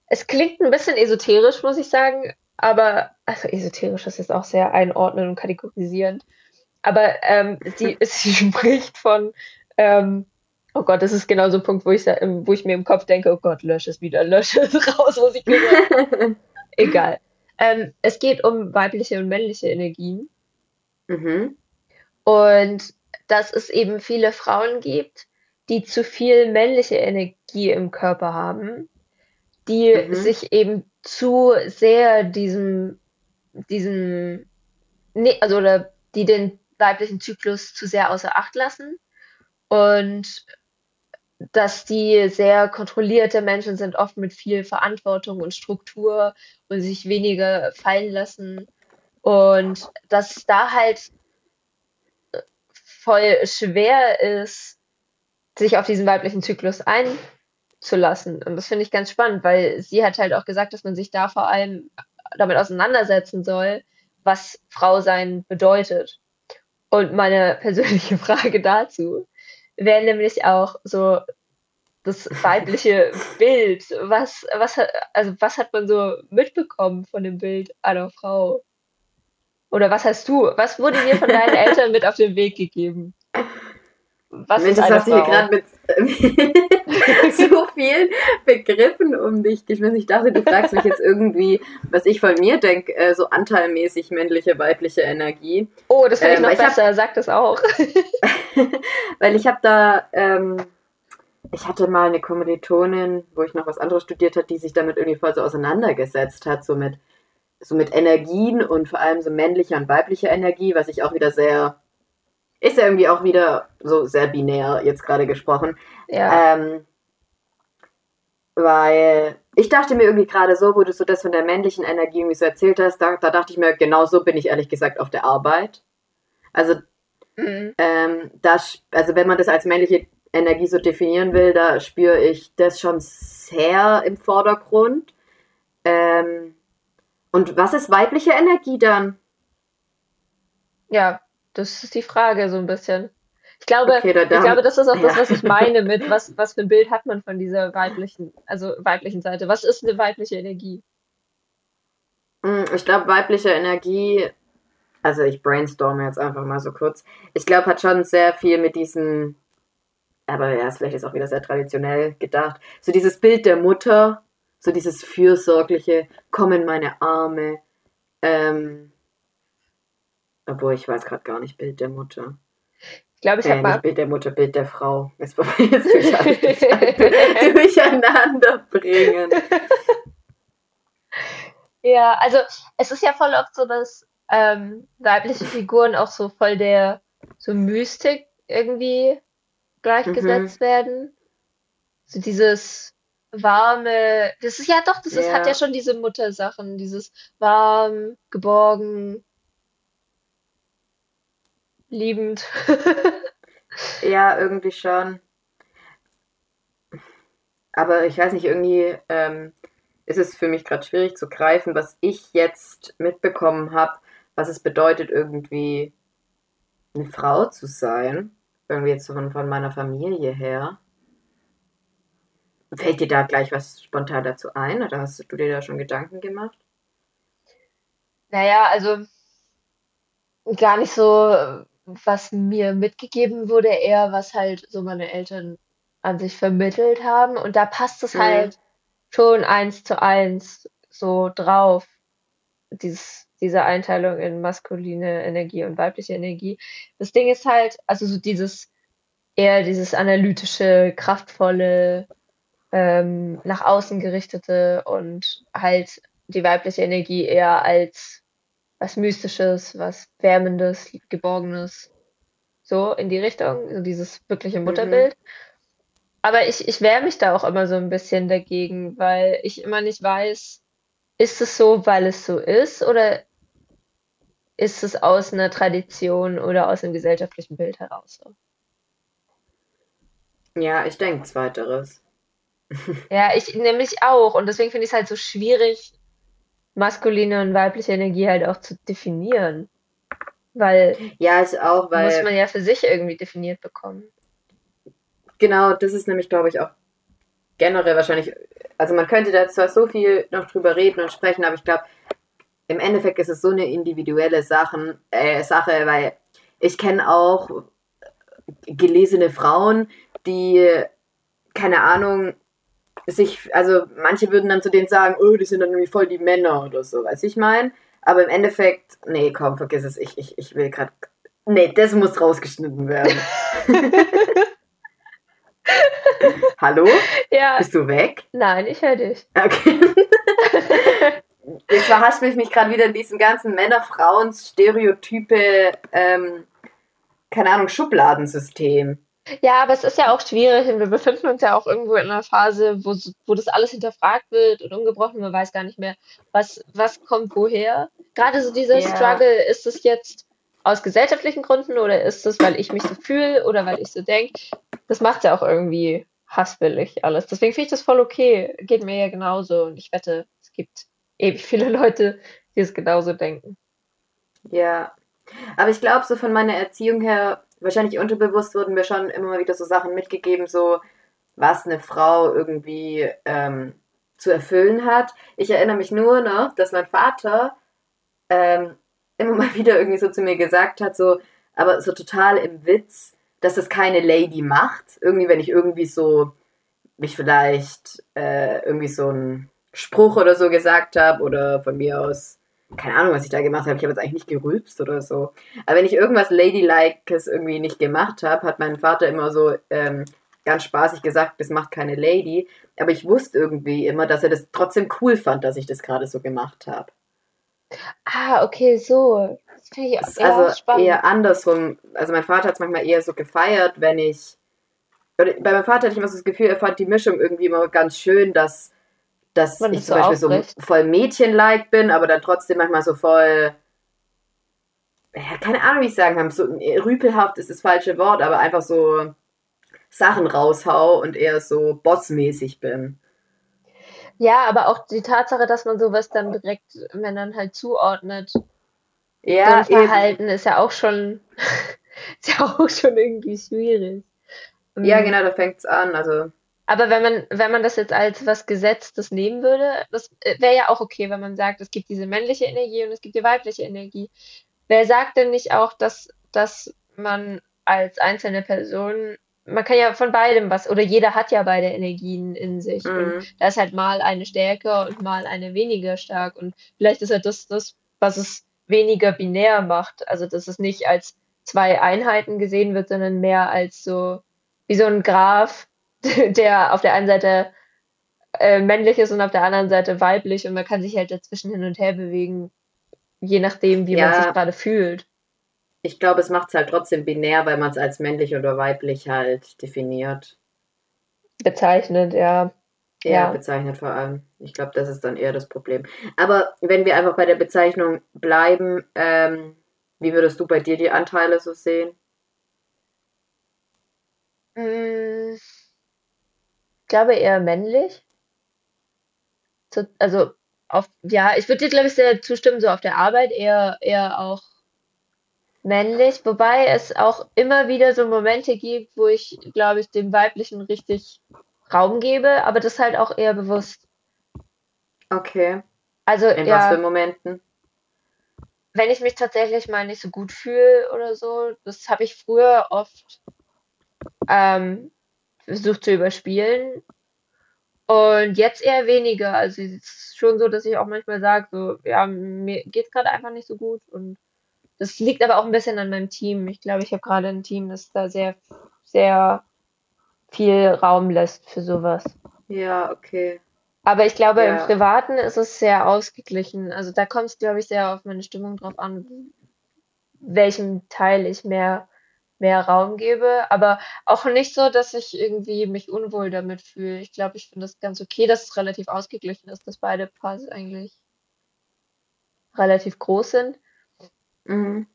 Es klingt ein bisschen esoterisch, muss ich sagen, aber, also esoterisch ist jetzt auch sehr einordnen und kategorisierend. Aber ähm, sie, sie spricht von, ähm, oh Gott, das ist genau so ein Punkt, wo ich, wo ich mir im Kopf denke, oh Gott, lösche es wieder, lösche es raus, muss ich gesagt. Egal. Ähm, es geht um weibliche und männliche Energien. Mhm. Und dass es eben viele Frauen gibt, die zu viel männliche Energie im Körper haben, die mhm. sich eben zu sehr diesem, diesem, nee, also oder die den weiblichen Zyklus zu sehr außer Acht lassen und dass die sehr kontrollierte Menschen sind, oft mit viel Verantwortung und Struktur und sich weniger fallen lassen und dass da halt voll schwer ist, sich auf diesen weiblichen Zyklus ein zu lassen. Und das finde ich ganz spannend, weil sie hat halt auch gesagt, dass man sich da vor allem damit auseinandersetzen soll, was Frau sein bedeutet. Und meine persönliche Frage dazu wäre nämlich auch so das weibliche Bild. Was, was, also was hat man so mitbekommen von dem Bild einer Frau? Oder was hast du? Was wurde dir von deinen Eltern mit auf den Weg gegeben? Was Mensch, das hast du hier gerade mit so vielen Begriffen um dich geschmissen. Ich dachte, du fragst mich jetzt irgendwie, was ich von mir denke, äh, so anteilmäßig männliche, weibliche Energie. Oh, das finde ich ähm, noch besser, hab, sag das auch. weil ich habe da, ähm, ich hatte mal eine Kommilitonin, wo ich noch was anderes studiert habe, die sich damit irgendwie voll so auseinandergesetzt hat, so mit, so mit Energien und vor allem so männlicher und weiblicher Energie, was ich auch wieder sehr ist ja irgendwie auch wieder so sehr binär jetzt gerade gesprochen. Ja. Ähm, weil ich dachte mir irgendwie gerade so, wo du so das von der männlichen Energie irgendwie so erzählt hast, da, da dachte ich mir, genau so bin ich ehrlich gesagt auf der Arbeit. Also, mhm. ähm, das, also wenn man das als männliche Energie so definieren will, da spüre ich das schon sehr im Vordergrund. Ähm, und was ist weibliche Energie dann? Ja, das ist die Frage so ein bisschen. Ich glaube, okay, ich glaube, das ist auch das, was ich meine mit, was, was für ein Bild hat man von dieser weiblichen, also weiblichen Seite. Was ist eine weibliche Energie? Hm, ich glaube, weibliche Energie, also ich brainstorme jetzt einfach mal so kurz. Ich glaube, hat schon sehr viel mit diesem, aber ja, vielleicht ist auch wieder sehr traditionell gedacht, so dieses Bild der Mutter, so dieses fürsorgliche, komm in meine Arme, ähm, obwohl, ich weiß gerade gar nicht, Bild der Mutter. Ich glaube, ich äh, habe mal. Bild der Mutter, Bild der Frau. Jetzt, jetzt durch alles durcheinander bringen. Ja, also es ist ja voll oft so, dass ähm, weibliche Figuren auch so voll der so Mystik irgendwie gleichgesetzt mhm. werden. So dieses warme, das ist ja doch, das ist, hat ja schon diese Muttersachen, dieses warm, geborgen, liebend. ja, irgendwie schon. Aber ich weiß nicht, irgendwie ähm, ist es für mich gerade schwierig zu greifen, was ich jetzt mitbekommen habe, was es bedeutet, irgendwie eine Frau zu sein. Irgendwie jetzt von, von meiner Familie her. Fällt dir da gleich was spontan dazu ein oder hast du dir da schon Gedanken gemacht? Naja, also gar nicht so was mir mitgegeben wurde, eher was halt so meine Eltern an sich vermittelt haben. Und da passt es mhm. halt schon eins zu eins so drauf, dieses, diese Einteilung in maskuline Energie und weibliche Energie. Das Ding ist halt, also so dieses eher dieses analytische, kraftvolle, ähm, nach außen gerichtete und halt die weibliche Energie eher als was Mystisches, was Wärmendes, Geborgenes. So in die Richtung, so dieses wirkliche mhm. Mutterbild. Mhm. Aber ich, ich wehre mich da auch immer so ein bisschen dagegen, weil ich immer nicht weiß, ist es so, weil es so ist oder ist es aus einer Tradition oder aus einem gesellschaftlichen Bild heraus? Ja, ich denke zweiteres. ja, ich nämlich auch. Und deswegen finde ich es halt so schwierig, maskuline und weibliche Energie halt auch zu definieren. Weil ja, ich auch, weil muss man ja für sich irgendwie definiert bekommen. Genau, das ist nämlich, glaube ich, auch generell wahrscheinlich, also man könnte da zwar so viel noch drüber reden und sprechen, aber ich glaube, im Endeffekt ist es so eine individuelle Sachen, äh, Sache, weil ich kenne auch gelesene Frauen, die, keine Ahnung, sich, also manche würden dann zu denen sagen, oh, die sind dann irgendwie voll die Männer oder so, weiß ich mein. Aber im Endeffekt, nee, komm, vergiss es, ich, ich, ich will gerade, nee, das muss rausgeschnitten werden. Hallo? Ja. Bist du weg? Nein, ich höre dich. Okay. Jetzt verhascht mich mich gerade wieder in diesem ganzen Männer-Frauen-Stereotype, ähm, keine Ahnung, Schubladensystem. Ja, aber es ist ja auch schwierig und wir befinden uns ja auch irgendwo in einer Phase, wo, wo das alles hinterfragt wird und umgebrochen. Man weiß gar nicht mehr, was, was kommt woher. Gerade so dieser ja. Struggle, ist es jetzt aus gesellschaftlichen Gründen oder ist es, weil ich mich so fühle oder weil ich so denke? Das macht ja auch irgendwie hasswillig alles. Deswegen finde ich das voll okay. Geht mir ja genauso und ich wette, es gibt ewig viele Leute, die es genauso denken. Ja, Aber ich glaube, so von meiner Erziehung her, wahrscheinlich unterbewusst wurden mir schon immer mal wieder so Sachen mitgegeben, so was eine Frau irgendwie ähm, zu erfüllen hat. Ich erinnere mich nur noch, dass mein Vater ähm, immer mal wieder irgendwie so zu mir gesagt hat, so, aber so total im Witz, dass es keine Lady macht. Irgendwie, wenn ich irgendwie so mich vielleicht äh, irgendwie so ein Spruch oder so gesagt habe oder von mir aus, keine Ahnung, was ich da gemacht habe. Ich habe jetzt eigentlich nicht gerülpst oder so. Aber wenn ich irgendwas Ladylikes irgendwie nicht gemacht habe, hat mein Vater immer so ähm, ganz spaßig gesagt, das macht keine Lady. Aber ich wusste irgendwie immer, dass er das trotzdem cool fand, dass ich das gerade so gemacht habe. Ah, okay, so. Das finde ich auch also spannend. eher andersrum. Also mein Vater hat es manchmal eher so gefeiert, wenn ich. Bei meinem Vater hatte ich immer so das Gefühl, er fand die Mischung irgendwie immer ganz schön, dass dass Man ich zum Beispiel aufrecht. so voll Mädchen-like bin, aber dann trotzdem manchmal so voll, ja, keine Ahnung, wie ich sagen kann, so rüpelhaft ist das falsche Wort, aber einfach so Sachen raushau und eher so bossmäßig bin. Ja, aber auch die Tatsache, dass man sowas dann direkt Männern halt zuordnet. Ja, so Verhalten eben. ist ja auch schon, ist ja auch schon irgendwie schwierig. Ja, mhm. genau, da fängt es an. Also aber wenn man, wenn man das jetzt als was Gesetztes nehmen würde, das äh, wäre ja auch okay, wenn man sagt, es gibt diese männliche Energie und es gibt die weibliche Energie. Wer sagt denn nicht auch, dass, dass man als einzelne Person, man kann ja von beidem was, oder jeder hat ja beide Energien in sich. Mhm. Und da ist halt mal eine stärker und mal eine weniger stark. Und vielleicht ist ja das das, was es weniger binär macht. Also, dass es nicht als zwei Einheiten gesehen wird, sondern mehr als so, wie so ein Graph, der auf der einen Seite äh, männlich ist und auf der anderen Seite weiblich und man kann sich halt dazwischen hin und her bewegen, je nachdem, wie ja, man sich gerade fühlt. Ich glaube, es macht es halt trotzdem binär, weil man es als männlich oder weiblich halt definiert. Bezeichnet, ja. Ja, ja. bezeichnet vor allem. Ich glaube, das ist dann eher das Problem. Aber wenn wir einfach bei der Bezeichnung bleiben, ähm, wie würdest du bei dir die Anteile so sehen? Mmh glaube eher männlich. also auf, ja, ich würde dir, glaube ich, sehr zustimmen, so auf der Arbeit eher, eher auch männlich, wobei es auch immer wieder so Momente gibt, wo ich, glaube ich, dem Weiblichen richtig Raum gebe, aber das halt auch eher bewusst. Okay. Also, In ja, was für Momenten? Wenn ich mich tatsächlich mal nicht so gut fühle oder so, das habe ich früher oft ähm, versucht zu überspielen. Und jetzt eher weniger. Also es ist schon so, dass ich auch manchmal sage, so, ja, mir geht es gerade einfach nicht so gut. Und das liegt aber auch ein bisschen an meinem Team. Ich glaube, ich habe gerade ein Team, das da sehr, sehr viel Raum lässt für sowas. Ja, okay. Aber ich glaube, ja. im Privaten ist es sehr ausgeglichen. Also da kommt es, glaube ich, sehr auf meine Stimmung drauf an, welchem Teil ich mehr mehr Raum gebe, aber auch nicht so, dass ich irgendwie mich unwohl damit fühle. Ich glaube, ich finde das ganz okay, dass es relativ ausgeglichen ist, dass beide Parts eigentlich relativ groß sind. Mhm.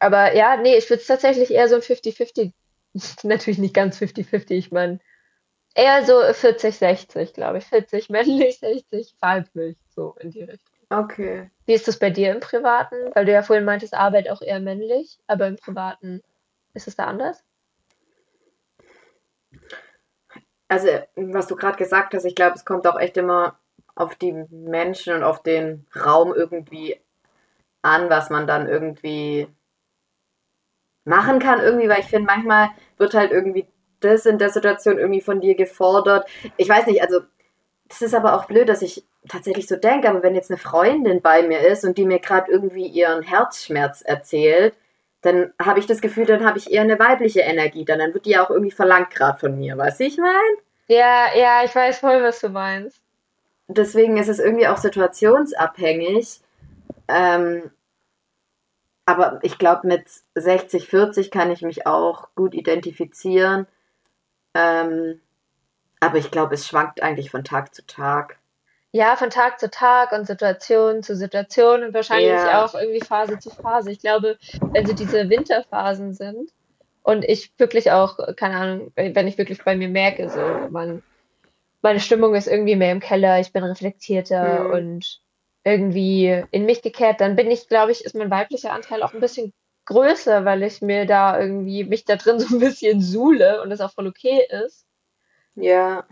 Aber ja, nee, ich würde es tatsächlich eher so ein 50-50, natürlich nicht ganz 50-50, ich meine, eher so 40-60, glaube ich. 40 männlich, 60 weiblich, so in die Richtung. Okay. Wie ist das bei dir im Privaten? Weil du ja vorhin meintest, Arbeit auch eher männlich, aber im Privaten ist es da anders? Also, was du gerade gesagt hast, ich glaube, es kommt auch echt immer auf die Menschen und auf den Raum irgendwie an, was man dann irgendwie machen kann, irgendwie, weil ich finde, manchmal wird halt irgendwie das in der Situation irgendwie von dir gefordert. Ich weiß nicht, also, das ist aber auch blöd, dass ich tatsächlich so denke, aber wenn jetzt eine Freundin bei mir ist und die mir gerade irgendwie ihren Herzschmerz erzählt, dann habe ich das Gefühl, dann habe ich eher eine weibliche Energie. Dann, dann wird die ja auch irgendwie verlangt gerade von mir, weißt du, ich meine? Ja, ja, ich weiß voll, was du meinst. Deswegen ist es irgendwie auch situationsabhängig. Ähm, aber ich glaube, mit 60, 40 kann ich mich auch gut identifizieren. Ähm, aber ich glaube, es schwankt eigentlich von Tag zu Tag ja, von Tag zu Tag und Situation zu Situation und wahrscheinlich ja. auch irgendwie Phase zu Phase. Ich glaube, wenn so diese Winterphasen sind und ich wirklich auch, keine Ahnung, wenn ich wirklich bei mir merke, so, man, meine Stimmung ist irgendwie mehr im Keller, ich bin reflektierter mhm. und irgendwie in mich gekehrt, dann bin ich, glaube ich, ist mein weiblicher Anteil auch ein bisschen größer, weil ich mir da irgendwie mich da drin so ein bisschen suhle und das auch voll okay ist. Ja.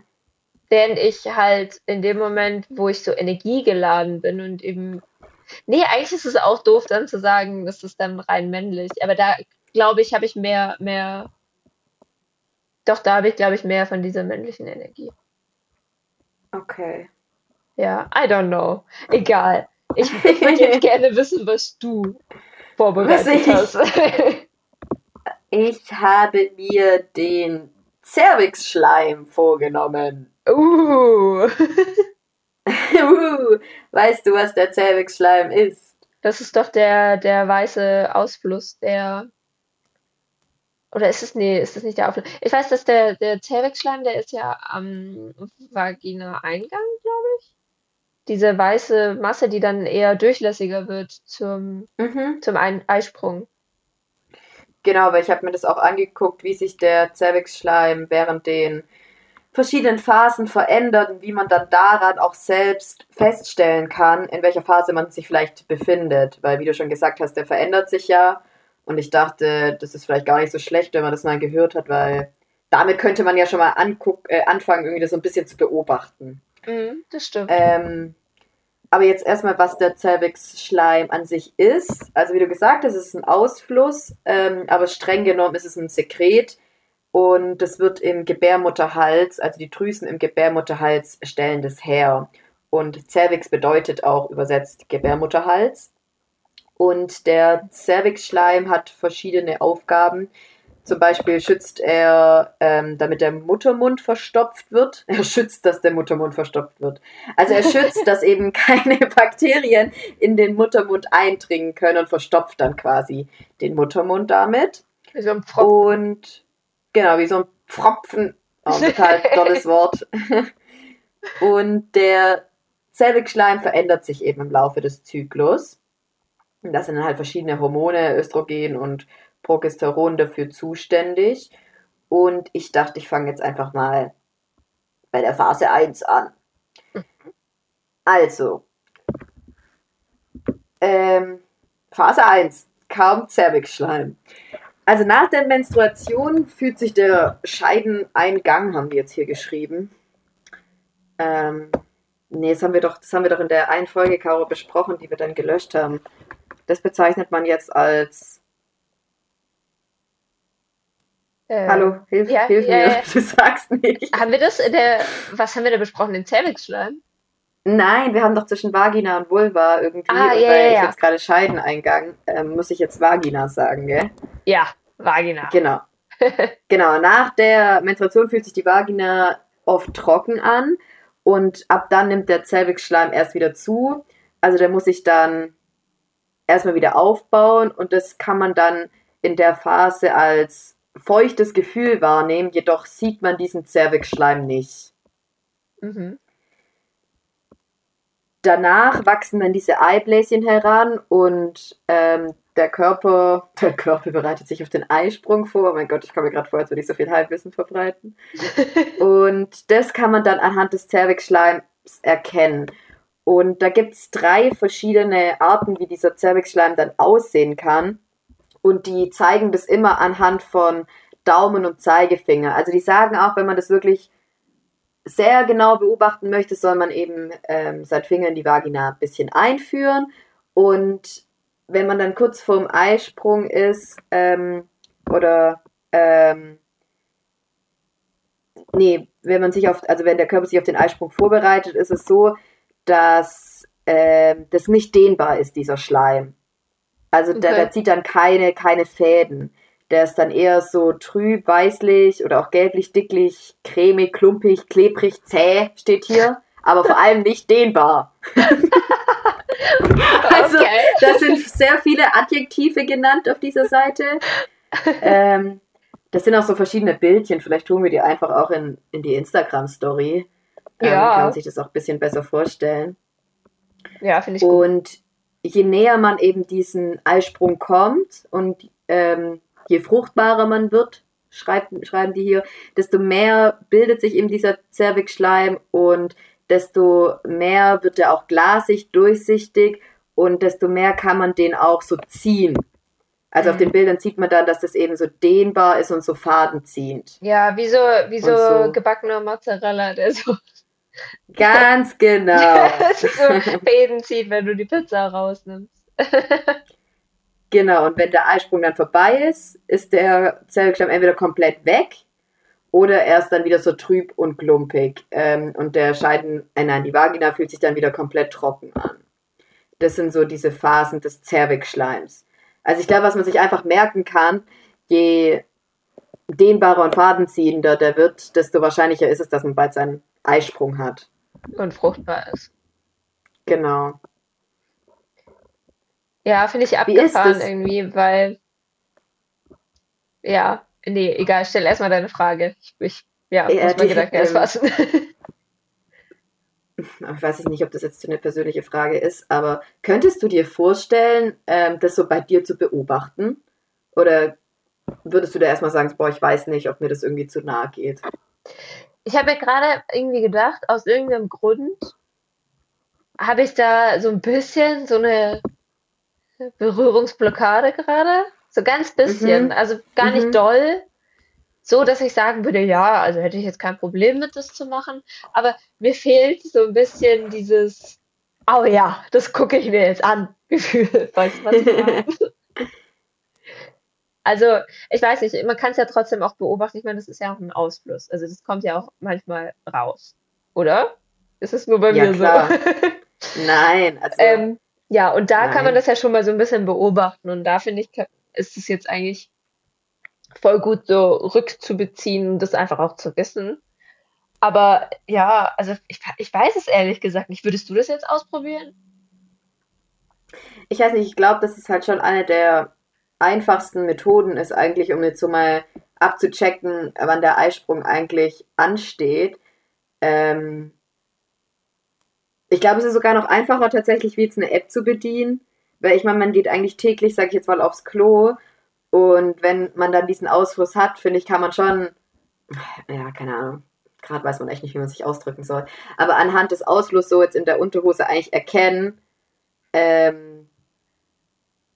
Während ich halt in dem Moment, wo ich so energiegeladen bin und eben. Nee, eigentlich ist es auch doof, dann zu sagen, das ist dann rein männlich. Aber da glaube ich, habe ich mehr, mehr. Doch, da habe ich, glaube ich, mehr von dieser männlichen Energie. Okay. Ja, I don't know. Egal. Ich, ich würde jetzt gerne wissen, was du vorbereitet Was ich- hast. Ich habe mir den Cervix-Schleim vorgenommen. uh, Uh, weißt du, was der Cervix-Schleim ist? das ist doch der, der weiße Ausfluss, der. Oder ist es, nee, ist das nicht der Ausfluss? Ich weiß, dass der, der Zervixschleim, der ist ja am Vagina-Eingang, glaube ich. Diese weiße Masse, die dann eher durchlässiger wird zum, Mhm. zum Ein Eisprung. Genau, weil ich habe mir das auch angeguckt, wie sich der Cervix-Schleim während den verschiedenen Phasen verändert und wie man dann daran auch selbst feststellen kann, in welcher Phase man sich vielleicht befindet. Weil, wie du schon gesagt hast, der verändert sich ja. Und ich dachte, das ist vielleicht gar nicht so schlecht, wenn man das mal gehört hat, weil damit könnte man ja schon mal anguck, äh, anfangen, irgendwie das so ein bisschen zu beobachten. Mhm, das stimmt. Ähm, aber jetzt erstmal, was der Cervix-Schleim an sich ist. Also wie du gesagt hast, es ist ein Ausfluss, ähm, aber streng genommen ist es ein Sekret und das wird im Gebärmutterhals, also die Drüsen im Gebärmutterhals stellen das her. Und Cervix bedeutet auch übersetzt Gebärmutterhals. Und der Cervix-Schleim hat verschiedene Aufgaben. Zum Beispiel schützt er, ähm, damit der Muttermund verstopft wird. Er schützt, dass der Muttermund verstopft wird. Also er schützt, dass eben keine Bakterien in den Muttermund eindringen können und verstopft dann quasi den Muttermund damit. Wie so ein Pfropfen. Und genau, wie so ein Pfropfen. Oh, total tolles Wort. Und der Cervixschleim verändert sich eben im Laufe des Zyklus. Und da sind dann halt verschiedene Hormone, Östrogen und Progesteron dafür zuständig. Und ich dachte, ich fange jetzt einfach mal bei der Phase 1 an. Also, ähm, Phase 1, kaum Cervixschleim. Also nach der Menstruation fühlt sich der Scheideneingang, haben die jetzt hier geschrieben. Ähm, nee, das haben wir doch, das haben wir doch in der einen Folge, Caro, besprochen, die wir dann gelöscht haben. Das bezeichnet man jetzt als. Äh, Hallo, hilf, ja, hilf ja, mir, ja. du sagst nicht. Haben wir das in der, was haben wir da besprochen? Den Cervixschleim? Nein, wir haben doch zwischen Vagina und Vulva irgendwie, Ah, ja, weil ja, ich jetzt gerade Scheideneingang, ähm, muss ich jetzt Vagina sagen, gell? Ja, Vagina. Genau. genau, nach der Menstruation fühlt sich die Vagina oft trocken an und ab dann nimmt der Zervixschleim erst wieder zu. Also der muss sich dann erstmal wieder aufbauen und das kann man dann in der Phase als feuchtes Gefühl wahrnehmen, jedoch sieht man diesen Zervixschleim nicht. Mhm. Danach wachsen dann diese Eibläschen heran und ähm, der Körper, der Körper bereitet sich auf den Eisprung vor. Oh mein Gott, ich komme mir gerade vor, als würde ich so viel Halbwissen verbreiten. Und das kann man dann anhand des Cervixschleims erkennen. Und da gibt es drei verschiedene Arten, wie dieser Cervixschleim dann aussehen kann. Und die zeigen das immer anhand von Daumen und Zeigefinger. Also die sagen auch, wenn man das wirklich sehr genau beobachten möchte, soll man eben ähm, seinen Finger in die Vagina ein bisschen einführen. Und wenn man dann kurz vorm Eisprung ist, ähm, oder ähm, nee, wenn man sich auf, also wenn der Körper sich auf den Eisprung vorbereitet, ist es so, dass ähm, das nicht dehnbar ist, dieser Schleim. Also der, Okay. der zieht dann keine, keine Fäden. Der ist dann eher so trüb, weißlich oder auch gelblich, dicklich, cremig, klumpig, klebrig, zäh steht hier. Aber vor allem nicht dehnbar. Also, okay. da sind sehr viele Adjektive genannt auf dieser Seite. Ähm, das sind auch so verschiedene Bildchen. Vielleicht tun wir die einfach auch in, in die Instagram-Story. Ähm, Ja. Kann man sich das auch ein bisschen besser vorstellen. Ja, finde ich gut. Je näher man eben diesen Eisprung kommt und ähm, je fruchtbarer man wird, schreibt, schreiben die hier, desto mehr bildet sich eben dieser Zervixschleim und desto mehr wird er auch glasig, durchsichtig und desto mehr kann man den auch so ziehen. Also mhm. auf den Bildern sieht man dann, dass das eben so dehnbar ist und so fadenziehend. Ja, wie so, wie so, so. gebackener Mozzarella, der so. Ganz genau. so Fäden zieht, wenn du die Pizza rausnimmst. genau, und wenn der Eisprung dann vorbei ist, ist der Zellstamm entweder komplett weg oder er ist dann wieder so trüb und klumpig. Ähm, und der Scheiden, äh, nein, die Vagina fühlt sich dann wieder komplett trocken an. Das sind so diese Phasen des Zervixschleims. Also ich glaube, was man sich einfach merken kann, je dehnbarer und fadenziehender der wird, desto wahrscheinlicher ist es, dass man bald seinen Eisprung hat. Und fruchtbar ist. Genau. Ja, finde ich abgefahren irgendwie, weil ja, nee, egal, stell erstmal deine Frage. Ich, ich ja, ja, muss mein Gedanken erst fassen. ich weiß nicht, ob das jetzt eine persönliche Frage ist, aber könntest du dir vorstellen, ähm, das so bei dir zu beobachten? Oder würdest du da erstmal sagen, boah, ich weiß nicht, ob mir das irgendwie zu nahe geht? Ich habe mir gerade irgendwie gedacht, aus irgendeinem Grund habe ich da so ein bisschen so eine Berührungsblockade gerade. So ganz bisschen. Mhm. Also gar mhm. nicht doll, so, dass ich sagen würde, ja, also hätte ich jetzt kein Problem mit, das zu machen. Aber mir fehlt so ein bisschen dieses, oh ja, das gucke ich mir jetzt an, Gefühl. Weißt du, was ich meine? also, ich weiß nicht, man kann es ja trotzdem auch beobachten. Ich meine, das ist ja auch ein Ausfluss. Also, das kommt ja auch manchmal raus. Oder? Ist es nur bei ja, mir klar. so? Nein, also. Ähm, ja, und da nein. kann man das ja schon mal so ein bisschen beobachten. Und da finde ich, ist es jetzt eigentlich voll gut so rückzubeziehen und das einfach auch zu wissen. Aber ja, also ich, ich weiß es ehrlich gesagt nicht. Würdest du das jetzt ausprobieren? Ich weiß nicht, ich glaube, das ist halt schon eine der einfachsten Methoden ist eigentlich, um jetzt so mal abzuchecken, wann der Eisprung eigentlich ansteht. Ähm ich glaube, es ist sogar noch einfacher tatsächlich, wie jetzt eine App zu bedienen, weil ich meine, man geht eigentlich täglich, sage ich jetzt mal, aufs Klo. Und wenn man dann diesen Ausfluss hat, finde ich, kann man schon, ja, keine Ahnung, gerade weiß man echt nicht, wie man sich ausdrücken soll, aber anhand des Ausflusses so jetzt in der Unterhose eigentlich erkennen, ähm,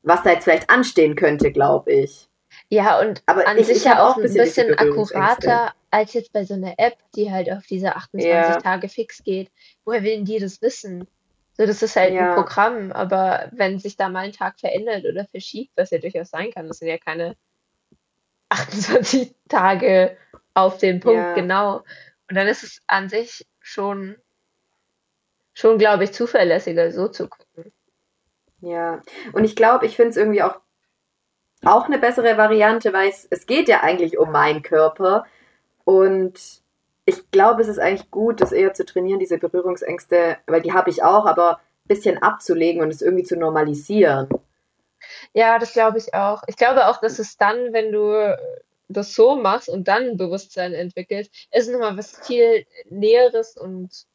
was da jetzt vielleicht anstehen könnte, glaube ich. Ja, und aber an ich, sich ja auch ein bisschen, bisschen akkurater als jetzt bei so einer App, die halt auf diese 28 ja. Tage fix geht. Woher will die das wissen? So, das ist halt ja. ein Programm, aber wenn sich da mal ein Tag verändert oder verschiebt, was ja durchaus sein kann, das sind ja keine 28 Tage auf den Punkt ja. genau. Und dann ist es an sich schon, schon glaube ich, zuverlässiger, so zu gucken. Ja, und ich glaube, ich finde es irgendwie auch, auch eine bessere Variante, weil es, geht ja eigentlich um meinen Körper und ich glaube, es ist eigentlich gut, das eher zu trainieren, diese Berührungsängste, weil die habe ich auch, aber ein bisschen abzulegen und es irgendwie zu normalisieren. Ja, das glaube ich auch. Ich glaube auch, dass es dann, wenn du das so machst und dann ein Bewusstsein entwickelst, ist nochmal was viel Näheres und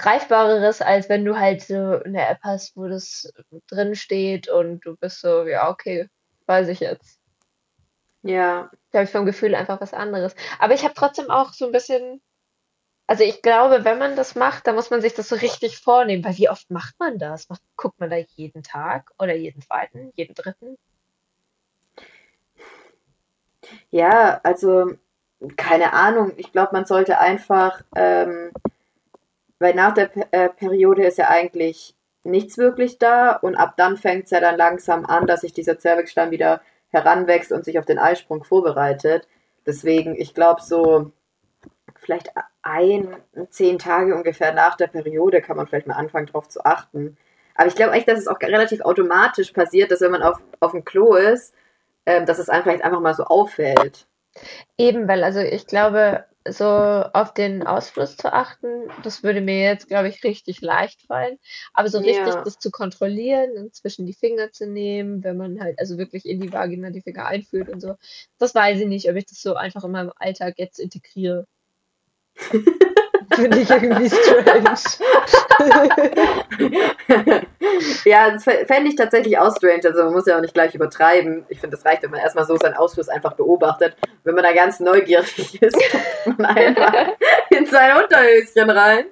Greifbareres, als wenn du halt so eine App hast, wo das drin steht und du bist so, ja, okay, weiß ich jetzt. Ja. Da habe ich vom Gefühl einfach was anderes. Aber ich habe trotzdem auch so ein bisschen, also ich glaube, wenn man das macht, dann muss man sich das so richtig vornehmen, weil wie oft macht man das? Macht, guckt man da jeden Tag oder jeden zweiten, jeden dritten? Ja, also keine Ahnung. Ich glaube, man sollte einfach, ähm, weil nach der äh, Periode ist ja eigentlich nichts wirklich da und ab dann fängt es ja dann langsam an, dass sich dieser Zervixstein wieder heranwächst und sich auf den Eisprung vorbereitet. Deswegen, ich glaube, so vielleicht ein, zehn Tage ungefähr nach der Periode kann man vielleicht mal anfangen, darauf zu achten. Aber ich glaube eigentlich, dass es auch relativ automatisch passiert, dass wenn man auf, auf dem Klo ist, ähm, dass es einem vielleicht einfach mal so auffällt. Eben, weil also ich glaube, so auf den Ausfluss zu achten, das würde mir jetzt, glaube ich, richtig leicht fallen. Aber so richtig ja. das zu kontrollieren und zwischen die Finger zu nehmen, wenn man halt also wirklich in die Vagina die Finger einführt und so, das weiß ich nicht, ob ich das so einfach in meinem Alltag jetzt integriere. Finde ich irgendwie strange. ja, das fände ich tatsächlich auch strange. Also man muss ja auch nicht gleich übertreiben. Ich finde, es reicht, wenn man erstmal so seinen Ausfluss einfach beobachtet. Wenn man da ganz neugierig ist, kommt man einfach in sein Unterhöschen rein.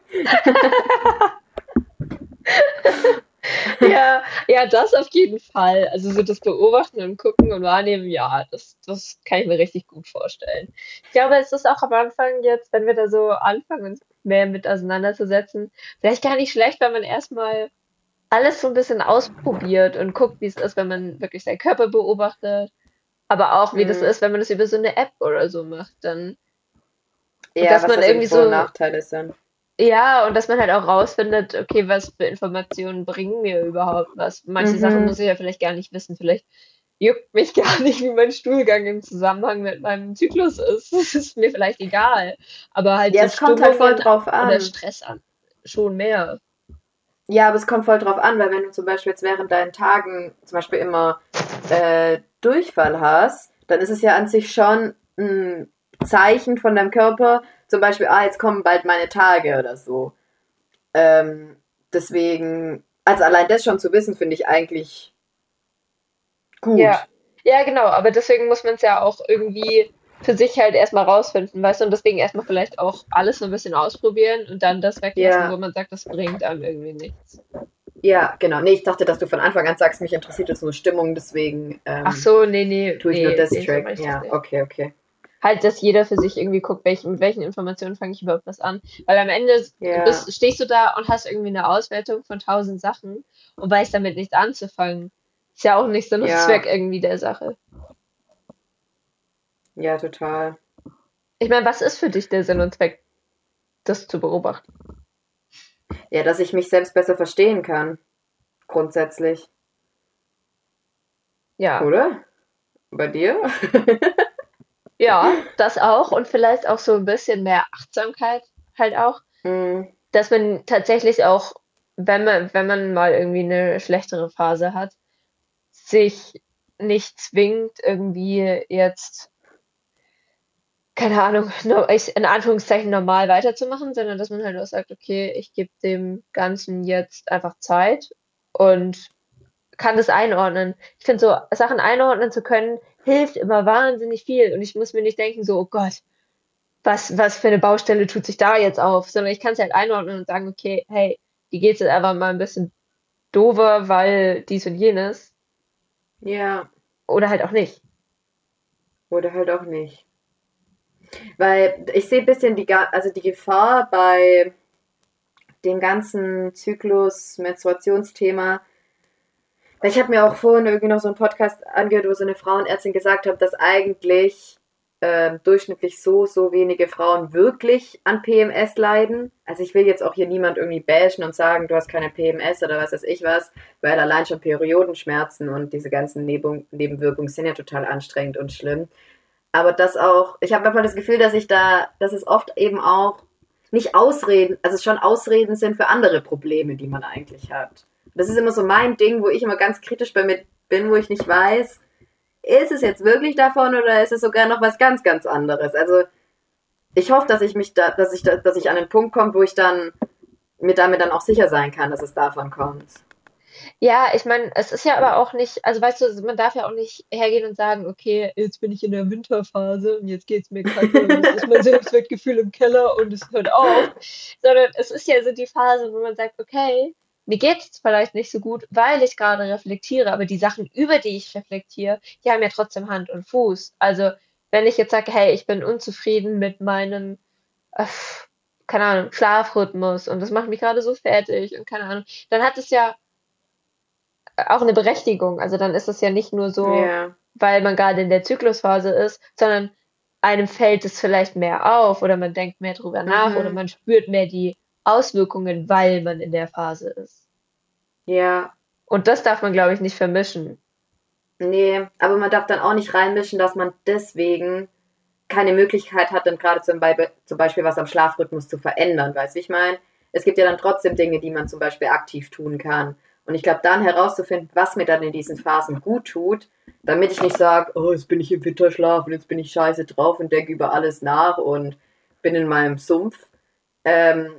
ja, ja, das auf jeden Fall. Also so das Beobachten und Gucken und Wahrnehmen, ja, das, das kann ich mir richtig gut vorstellen. Ich glaube, es ist auch am Anfang jetzt, wenn wir da so anfangen, uns mehr mit auseinanderzusetzen, vielleicht gar nicht schlecht, wenn man erstmal alles so ein bisschen ausprobiert und guckt, wie es ist, wenn man wirklich seinen Körper beobachtet. Aber auch, wie mhm. das ist, wenn man das über so eine App oder so macht, dann. Ja, dass man das irgendwie so Nachteil ist dann. Ja, und dass man halt auch rausfindet, okay, was für Informationen bringen mir überhaupt was. Manche mhm. Sachen muss ich ja vielleicht gar nicht wissen. Vielleicht juckt mich gar nicht, wie mein Stuhlgang im Zusammenhang mit meinem Zyklus ist. Das ist mir vielleicht egal. Aber halt ja, es kommt halt voll drauf an. Oder Stress an. Schon mehr. Ja, aber es kommt voll drauf an, weil wenn du zum Beispiel jetzt während deinen Tagen zum Beispiel immer äh, Durchfall hast, dann ist es ja an sich schon ein Zeichen von deinem Körper, zum Beispiel, ah, jetzt kommen bald meine Tage oder so. Ähm, deswegen, also allein das schon zu wissen, finde ich eigentlich gut. Ja. ja, genau, aber deswegen muss man es ja auch irgendwie für sich halt erstmal rausfinden, weißt du, und deswegen erstmal vielleicht auch alles so ein bisschen ausprobieren und dann das weglassen, ja. wo man sagt, das bringt einem irgendwie nichts. Ja, genau. Nee, ich dachte, dass du von Anfang an sagst, mich interessiert jetzt nur Stimmung, deswegen. Ähm, Ach so, nee, nee. Tue ich nee, nur das nee, Track. So ja, okay, okay halt, dass jeder für sich irgendwie guckt, welch, mit welchen Informationen fange ich überhaupt was an. Weil am Ende yeah. bist, stehst du da und hast irgendwie eine Auswertung von tausend Sachen und weißt damit nichts anzufangen. Ist ja auch nicht Sinn und ja. Zweck irgendwie der Sache. Ja, total. Ich meine, was ist für dich der Sinn und Zweck, das zu beobachten? Ja, dass ich mich selbst besser verstehen kann. Grundsätzlich. Ja. Oder? Bei dir? Ja, das auch und vielleicht auch so ein bisschen mehr Achtsamkeit halt auch. Mhm. Dass man tatsächlich auch, wenn man, wenn man mal irgendwie eine schlechtere Phase hat, sich nicht zwingt, irgendwie jetzt, keine Ahnung, in Anführungszeichen normal weiterzumachen, sondern dass man halt auch sagt, okay, ich gebe dem Ganzen jetzt einfach Zeit und kann das einordnen. Ich finde so, Sachen einordnen zu können, hilft immer wahnsinnig viel. Und ich muss mir nicht denken, so, oh Gott, was, was für eine Baustelle tut sich da jetzt auf, sondern ich kann es halt einordnen und sagen, okay, hey, die geht jetzt einfach mal ein bisschen dover, weil dies und jenes. Ja. Oder halt auch nicht. Oder halt auch nicht. Weil ich sehe ein bisschen die, also die Gefahr bei dem ganzen Zyklus-Menstruationsthema, ich habe mir auch vorhin irgendwie noch so einen Podcast angehört, wo so eine Frauenärztin gesagt hat, dass eigentlich äh, durchschnittlich so, so wenige Frauen wirklich an PMS leiden. Also ich will jetzt auch hier niemand irgendwie bashen und sagen, du hast keine PMS oder was weiß ich was, weil allein schon Periodenschmerzen und diese ganzen Neben Nebenwirkungen sind ja total anstrengend und schlimm. Aber das auch, ich habe einfach das Gefühl, dass ich da, dass es oft eben auch nicht Ausreden, also schon Ausreden sind für andere Probleme, die man eigentlich hat. Das ist immer so mein Ding, wo ich immer ganz kritisch bei mir bin, wo ich nicht weiß, ist es jetzt wirklich davon oder ist es sogar noch was ganz, ganz anderes? Also ich hoffe, dass ich mich da, dass ich, da, dass ich an den Punkt komme, wo ich dann mir damit dann auch sicher sein kann, dass es davon kommt. Ja, ich meine, es ist ja aber auch nicht, also weißt du, man darf ja auch nicht hergehen und sagen, okay, jetzt bin ich in der Winterphase und jetzt geht es mir kacke und jetzt ist mein Selbstwertgefühl im Keller und es hört auf. Sondern es ist ja so die Phase, wo man sagt, okay, mir geht es vielleicht nicht so gut, weil ich gerade reflektiere, aber die Sachen, über die ich reflektiere, die haben ja trotzdem Hand und Fuß. Also, wenn ich jetzt sage, hey, ich bin unzufrieden mit meinem, äh, keine Ahnung, Schlafrhythmus und das macht mich gerade so fertig und keine Ahnung, dann hat es ja auch eine Berechtigung. Also dann ist es ja nicht nur so, yeah. weil man gerade in der Zyklusphase ist, sondern einem fällt es vielleicht mehr auf oder man denkt mehr drüber nach mhm. oder man spürt mehr die Auswirkungen, weil man in der Phase ist. Ja. Und das darf man, glaube ich, nicht vermischen. Nee, aber man darf dann auch nicht reinmischen, dass man deswegen keine Möglichkeit hat, dann gerade zum, Beispiel, zum Beispiel was am Schlafrhythmus zu verändern, weißt du, ich meine? Es gibt ja dann trotzdem Dinge, die man zum Beispiel aktiv tun kann. Und ich glaube, dann herauszufinden, was mir dann in diesen Phasen gut tut, damit ich nicht sage, oh, jetzt bin ich im Winterschlaf und jetzt bin ich scheiße drauf und denke über alles nach und bin in meinem Sumpf. Ähm,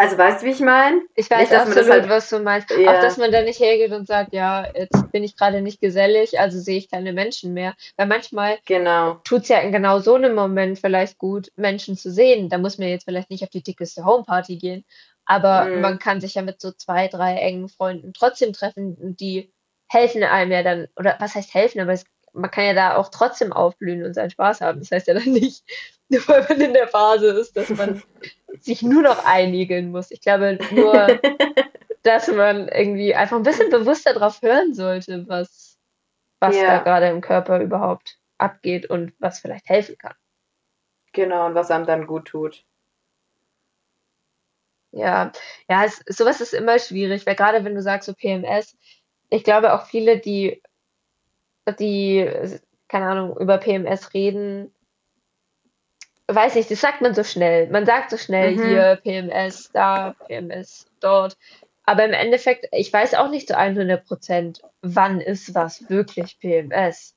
Also weißt du, wie ich meine? Ich weiß Nicht, absolut, halt- was du meinst. Ja. Auch, dass man da nicht hergeht und sagt, ja, jetzt bin ich gerade nicht gesellig, also sehe ich keine Menschen mehr. Weil manchmal Genau. tut es ja in genau so einem Moment vielleicht gut, Menschen zu sehen. Da muss man jetzt vielleicht nicht auf die dickeste Homeparty gehen, aber Mhm. man kann sich ja mit so zwei, drei engen Freunden trotzdem treffen und die helfen einem ja dann, oder was heißt helfen, aber es, man kann ja da auch trotzdem aufblühen und seinen Spaß haben. Das heißt ja dann nicht, nur weil man in der Phase ist, dass man sich nur noch einigeln muss. Ich glaube nur, dass man irgendwie einfach ein bisschen bewusster drauf hören sollte, was, was Ja. da gerade im Körper überhaupt abgeht und was vielleicht helfen kann. Genau, und was einem dann gut tut. Ja, ja, es, sowas ist immer schwierig, weil gerade wenn du sagst so PMS, ich glaube auch viele, die, die, keine Ahnung, über PMS reden, weiß nicht, das sagt man so schnell. Man sagt so schnell Mhm. hier PMS, da, PMS, dort. Aber im Endeffekt, ich weiß auch nicht zu 100 Prozent, wann ist was wirklich PMS.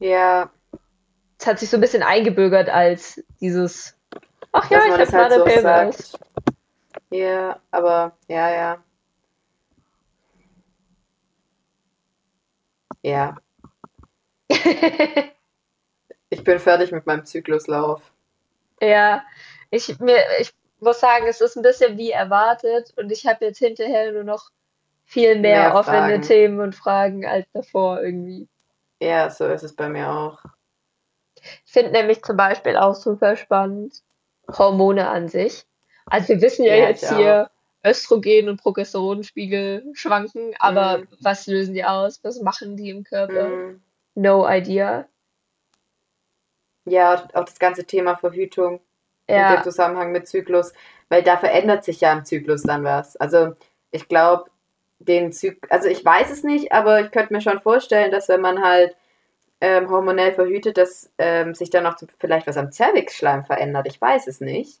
Ja, Es hat sich so ein bisschen eingebürgert als dieses, ach ja, ich habe halt gerade so PMS. sagt. Ja, aber ja, ja. Ja, ich bin fertig mit meinem Zykluslauf. Ja, ich, mir, ich muss sagen, es ist ein bisschen wie erwartet und ich habe jetzt hinterher nur noch viel mehr, Mehr offene Fragen. Themen und Fragen als davor irgendwie. Ja, so ist es bei mir auch. Ich finde nämlich zum Beispiel auch super spannend Hormone an sich. Also wir wissen ja, Ja, jetzt hier, Östrogen und Progesteronspiegel schwanken, aber Mhm. was lösen die aus? Was machen die im Körper? Mm, No idea. Ja, auch das ganze Thema Verhütung Ja, der Zusammenhang mit Zyklus, weil da verändert sich ja im Zyklus dann was. Also ich glaube, den Zyklus, also ich weiß es nicht, aber ich könnte mir schon vorstellen, dass wenn man halt ähm, hormonell verhütet, dass ähm, sich dann auch vielleicht was am Zervixschleim verändert. Ich weiß es nicht.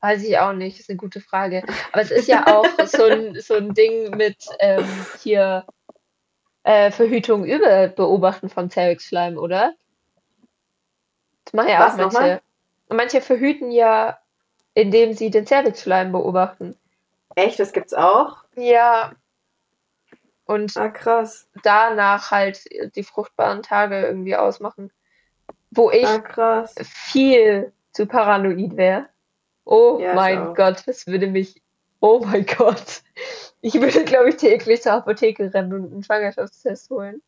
Weiß ich auch nicht, ist eine gute Frage. Aber es ist ja auch so ein, so ein Ding mit ähm, hier äh, Verhütung über Beobachten von Zervixschleim, oder? Das machen ja Was, auch manche. nochmal? Manche verhüten ja, indem sie den Zervixschleim beobachten. Echt, das gibt's auch? Ja. Und Ah, krass. danach halt die fruchtbaren Tage irgendwie ausmachen. Wo ich Ah, viel zu paranoid wäre. Oh Ja, mein. Gott, das würde mich. Oh mein Gott. Ich würde, glaube ich, täglich zur Apotheke rennen und einen Schwangerschaftstest holen.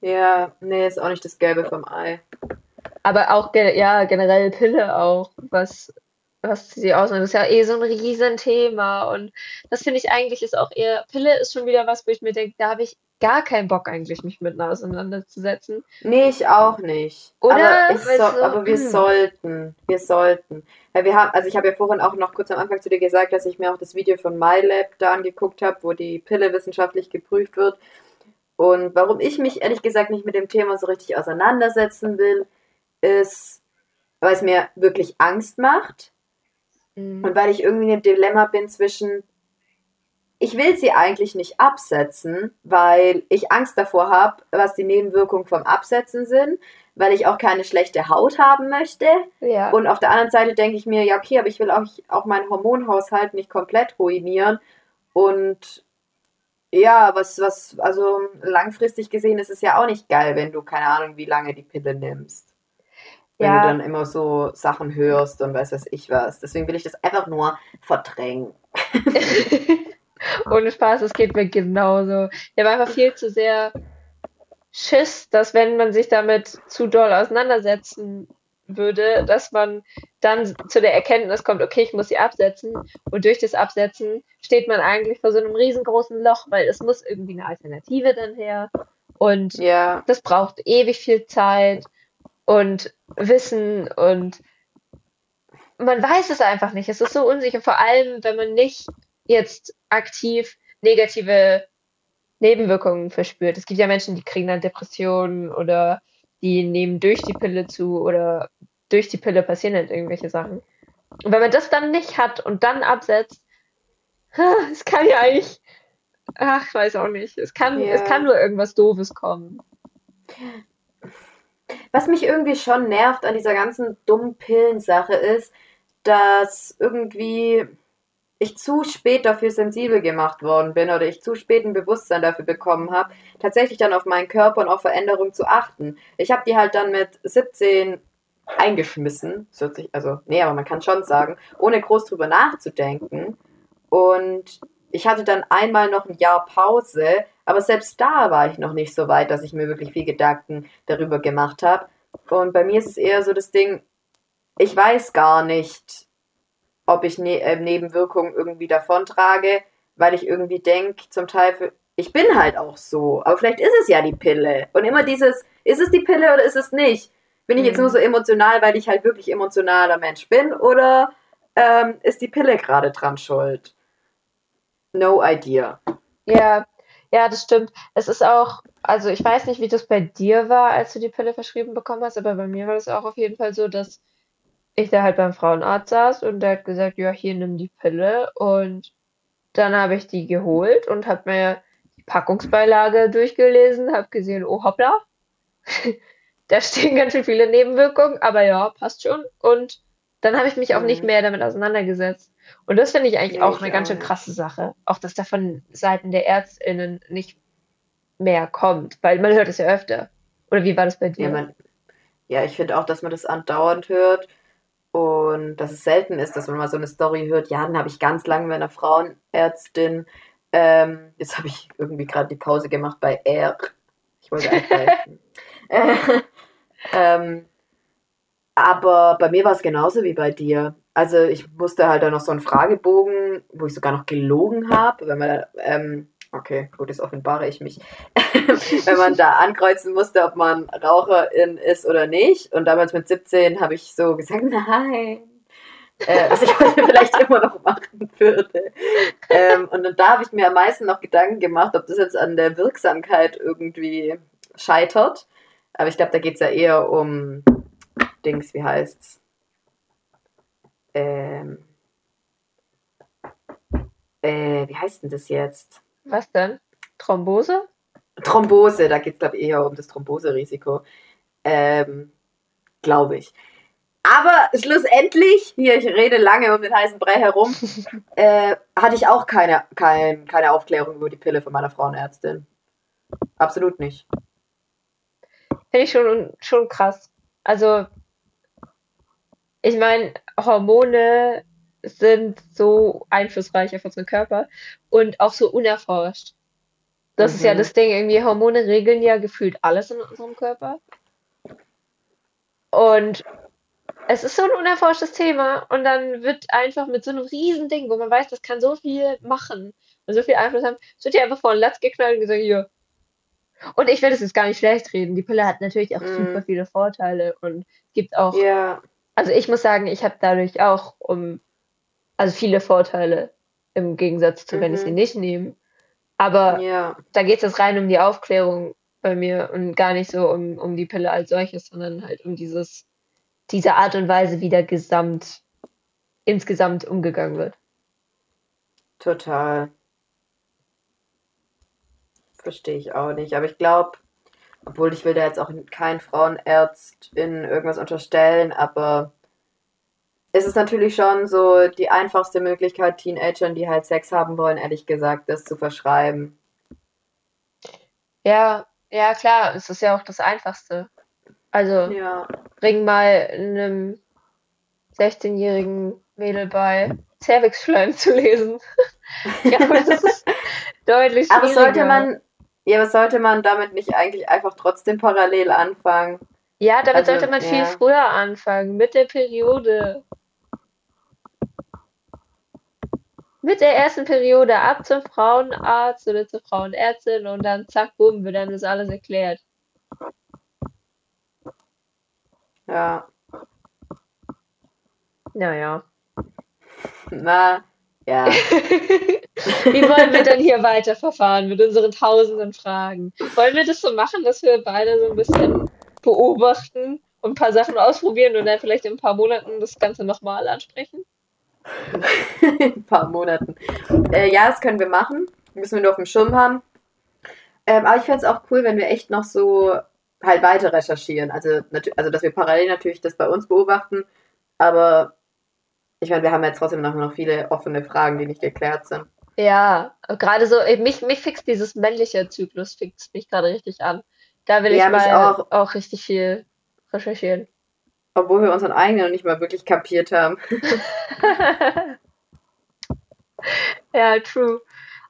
Ja, nee, ist auch nicht das Gelbe vom Ei. Aber auch, ja, generell Pille auch, was, was sie ausmacht. Das ist ja eh so ein Riesenthema. Und das finde ich eigentlich ist auch eher, Pille ist schon wieder was, wo ich mir denke, da habe ich gar keinen Bock eigentlich, mich mit auseinanderzusetzen. Nee, ich auch nicht. Oder? Aber, so, so, aber wir hm. sollten. Wir sollten. Weil wir haben, also ich habe ja vorhin auch noch kurz am Anfang zu dir gesagt, dass ich mir auch das Video von MyLab da angeguckt habe, wo die Pille wissenschaftlich geprüft wird. Und warum ich mich ehrlich gesagt nicht mit dem Thema so richtig auseinandersetzen will, ist, weil es mir wirklich Angst macht. Mhm. Und weil ich irgendwie in einem Dilemma bin zwischen, ich will sie eigentlich nicht absetzen, weil ich Angst davor habe, was die Nebenwirkungen vom Absetzen sind, weil ich auch keine schlechte Haut haben möchte. Ja. Und auf der anderen Seite denke ich mir, ja, okay, aber ich will auch, auch meinen Hormonhaushalt nicht komplett ruinieren. Und ja, was, was, also langfristig gesehen ist es ja auch nicht geil, wenn du keine Ahnung, wie lange die Pille nimmst. Wenn Ja. du dann immer so Sachen hörst und weiß was ich was. Deswegen will ich das einfach nur verdrängen. Ohne Spaß, es geht mir genauso. Ich habe einfach viel zu sehr Schiss, dass wenn man sich damit zu doll auseinandersetzen würde, dass man dann zu der Erkenntnis kommt, okay, ich muss sie absetzen. Und durch das Absetzen steht man eigentlich vor so einem riesengroßen Loch, weil es muss irgendwie eine Alternative dann her. Und Ja, das braucht ewig viel Zeit und Wissen und man weiß es einfach nicht. Es ist so unsicher, vor allem wenn man nicht jetzt aktiv negative Nebenwirkungen verspürt. Es gibt ja Menschen, die kriegen dann Depressionen oder die nehmen durch die Pille zu oder durch die Pille passieren halt irgendwelche Sachen. Und wenn man das dann nicht hat und dann absetzt, es kann ja eigentlich, ach, ich weiß auch nicht, es kann, Ja. es kann nur irgendwas Doofes kommen. Was mich irgendwie schon nervt an dieser ganzen dummen Pillensache ist, dass irgendwie ich zu spät dafür sensibel gemacht worden bin oder ich zu spät ein Bewusstsein dafür bekommen habe, tatsächlich dann auf meinen Körper und auf Veränderungen zu achten. Ich habe die halt dann mit 17 eingeschmissen, also nee, aber man kann schon sagen, ohne groß drüber nachzudenken. Und ich hatte dann einmal noch ein Jahr Pause, aber selbst da war ich noch nicht so weit, dass ich mir wirklich viel Gedanken darüber gemacht habe. Und bei mir ist es eher so das Ding, ich weiß gar nicht, ob ich ne äh, Nebenwirkungen irgendwie davontrage, weil ich irgendwie denke, zum Teil, für, ich bin halt auch so. Aber vielleicht ist es ja die Pille. Und immer dieses, ist es die Pille oder ist es nicht? Bin ich jetzt nur mhm. so emotional, weil ich halt wirklich emotionaler Mensch bin? Oder ähm, ist die Pille gerade dran schuld? No idea. Ja, ja, das stimmt. Es ist auch, also ich weiß nicht, wie das bei dir war, als du die Pille verschrieben bekommen hast, aber bei mir war das auch auf jeden Fall so, dass ich da halt beim Frauenarzt saß und der hat gesagt, ja, hier nimm die Pille und dann habe ich die geholt und habe mir die Packungsbeilage durchgelesen, habe gesehen, oh hoppla, da stehen ganz schön viele Nebenwirkungen, aber ja, passt schon und dann habe ich mich auch nicht mhm. mehr damit auseinandergesetzt. Und das finde ich eigentlich ja, auch ich eine auch ganz schön krasse Sache. Auch, dass da von Seiten der ÄrztInnen nicht mehr kommt, weil man hört es ja öfter. Oder wie war das bei dir? Ja, man, ja ich finde auch, dass man das andauernd hört. Und dass es selten ist, dass man mal so eine Story hört, ja, dann habe ich ganz lange mit einer Frauenärztin, ähm, jetzt habe ich irgendwie gerade die Pause gemacht bei R. Ich wollte einhalten. äh, ähm, aber bei mir war es genauso wie bei dir. Also ich musste halt da noch so einen Fragebogen, wo ich sogar noch gelogen habe, wenn man ähm, Okay, gut, jetzt offenbare ich mich. Wenn man da ankreuzen musste, ob man Raucherin ist oder nicht. Und damals mit 17 habe ich so gesagt, nein. Äh, was ich heute vielleicht immer noch machen würde. Ähm, und da habe ich mir am meisten noch Gedanken gemacht, ob das jetzt an der Wirksamkeit irgendwie scheitert. Aber ich glaube, da geht es ja eher um Dings, wie heißt's? Ähm, äh, wie heißt denn das jetzt? Was denn? Thrombose? Thrombose, da geht es, glaube ich, eher um das Thromboserisiko. Ähm, glaube ich. Aber schlussendlich, hier, ich rede lange um den heißen Brei herum, äh, hatte ich auch keine, kein, keine Aufklärung über die Pille von meiner Frauenärztin. Absolut nicht. Finde ich schon, schon krass. Also, ich meine, Hormone sind so einflussreich auf unseren Körper und auch so unerforscht. Das mhm. ist ja mhm. das Ding, irgendwie Hormone regeln ja gefühlt alles in unserem Körper. Und es ist so ein unerforschtes Thema und dann wird einfach mit so einem riesen Ding, wo man weiß, das kann so viel machen und so viel Einfluss haben, es wird ja einfach vor den Latz geknallt und gesagt, hier. Und ich will das jetzt gar nicht schlecht reden. Die Pille hat natürlich auch mhm. super viele Vorteile und gibt auch. Ja. Also ich muss sagen, ich habe dadurch auch um also viele Vorteile im Gegensatz zu, mhm. wenn ich sie mhm. nicht nehme. Aber ja. da geht es jetzt rein um die Aufklärung bei mir und gar nicht so um, um die Pille als solches, sondern halt um dieses, diese Art und Weise, wie der Gesamt, insgesamt umgegangen wird. Total. Verstehe ich auch nicht. Aber ich glaube, obwohl ich will da jetzt auch kein Frauenärzt in irgendwas unterstellen, aber es ist natürlich schon so die einfachste Möglichkeit, Teenagern, die halt Sex haben wollen, ehrlich gesagt, das zu verschreiben. Ja, ja, klar, es ist ja auch das Einfachste. Also, ja. bring mal einem 16-jährigen Mädel bei, Cervixschleim zu lesen. ja, das ist deutlich schwieriger. Aber sollte man, ja, aber sollte man damit nicht eigentlich einfach trotzdem parallel anfangen? Ja, damit also, sollte man ja. viel früher anfangen, mit der Periode. mit der ersten Periode ab zum Frauenarzt oder zur Frauenärztin und dann zack, bumm, wird dann das alles erklärt. Ja. Naja. Na, ja. Wie wollen wir denn hier weiterverfahren mit unseren tausenden Fragen? Wollen wir das so machen, dass wir beide so ein bisschen beobachten und ein paar Sachen ausprobieren und dann vielleicht in ein paar Monaten das Ganze nochmal ansprechen? ein paar Monaten. Äh, ja, das können wir machen. Müssen wir nur auf dem Schirm haben. Ähm, aber ich fände es auch cool, wenn wir echt noch so halt weiter recherchieren. Also, also, dass wir parallel natürlich das bei uns beobachten, aber ich meine, wir haben jetzt trotzdem noch viele offene Fragen, die nicht geklärt sind. Ja, gerade so, mich, mich fixt dieses männliche Zyklus, fixt mich gerade richtig an. Da will ich Ja, mich mal auch. auch. richtig viel recherchieren. Obwohl wir unseren eigenen noch nicht mal wirklich kapiert haben. Ja, true.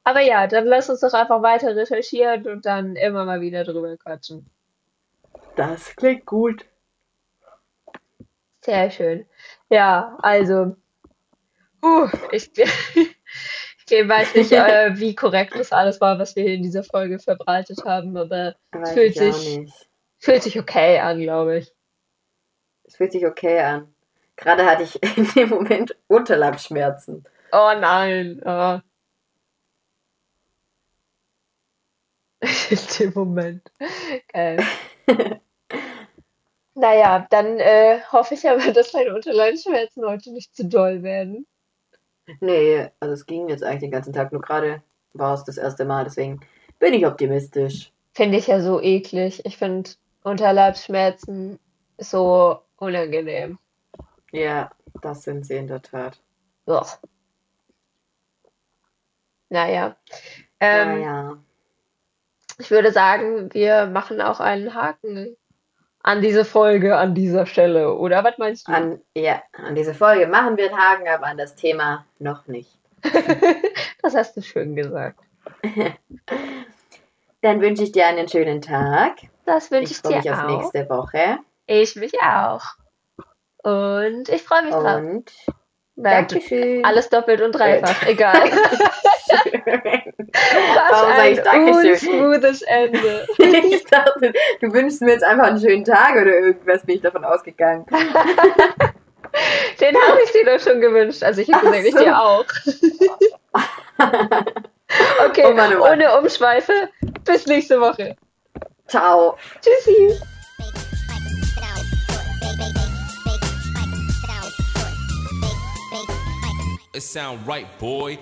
Aber ja, dann lass uns doch einfach weiter recherchieren und dann immer mal wieder drüber quatschen. Das klingt gut. Sehr schön. Ja, also, uh, ich, ich weiß nicht, äh, wie korrekt das alles war, was wir hier in dieser Folge verbreitet haben, aber Weiß Fühlt sich- fühlt sich okay an, glaube ich. Es fühlt sich okay an. Gerade hatte ich in dem Moment Unterleibsschmerzen. Oh nein. Oh. In dem Moment. Geil. naja, dann äh, hoffe ich aber, dass meine Unterleibsschmerzen heute nicht zu doll werden. Nee, also es ging jetzt eigentlich den ganzen Tag, nur gerade war es das erste Mal, deswegen bin ich optimistisch. Finde ich ja so eklig. Ich finde Unterleibsschmerzen so unangenehm. Ja, das sind sie in der Tat. Ugh. Naja. Ähm, naja. Ich würde sagen, wir machen auch einen Haken an diese Folge an dieser Stelle. Oder was meinst du? An, ja, an diese Folge machen wir einen Haken, aber an das Thema noch nicht. Das hast du schön gesagt. Dann wünsche ich dir einen schönen Tag. Das wünsche Ich ich, freue mich dir auf auch. nächste Woche. Ich mich auch. Und ich freue mich drauf. Und Dankeschön. Alles doppelt und dreifach, egal. Was Warum sag ich Dankeschön? unsmoothes Ende. ich dachte, du wünschst mir jetzt einfach einen schönen Tag oder irgendwas, bin ich davon ausgegangen. Den habe ich dir doch schon gewünscht. Also ich habe gesagt, ich so. dir auch. Okay, Oh Mann, oh Mann. ohne Umschweife. Bis nächste Woche. Ciao. Tschüssi. It sound right, boy.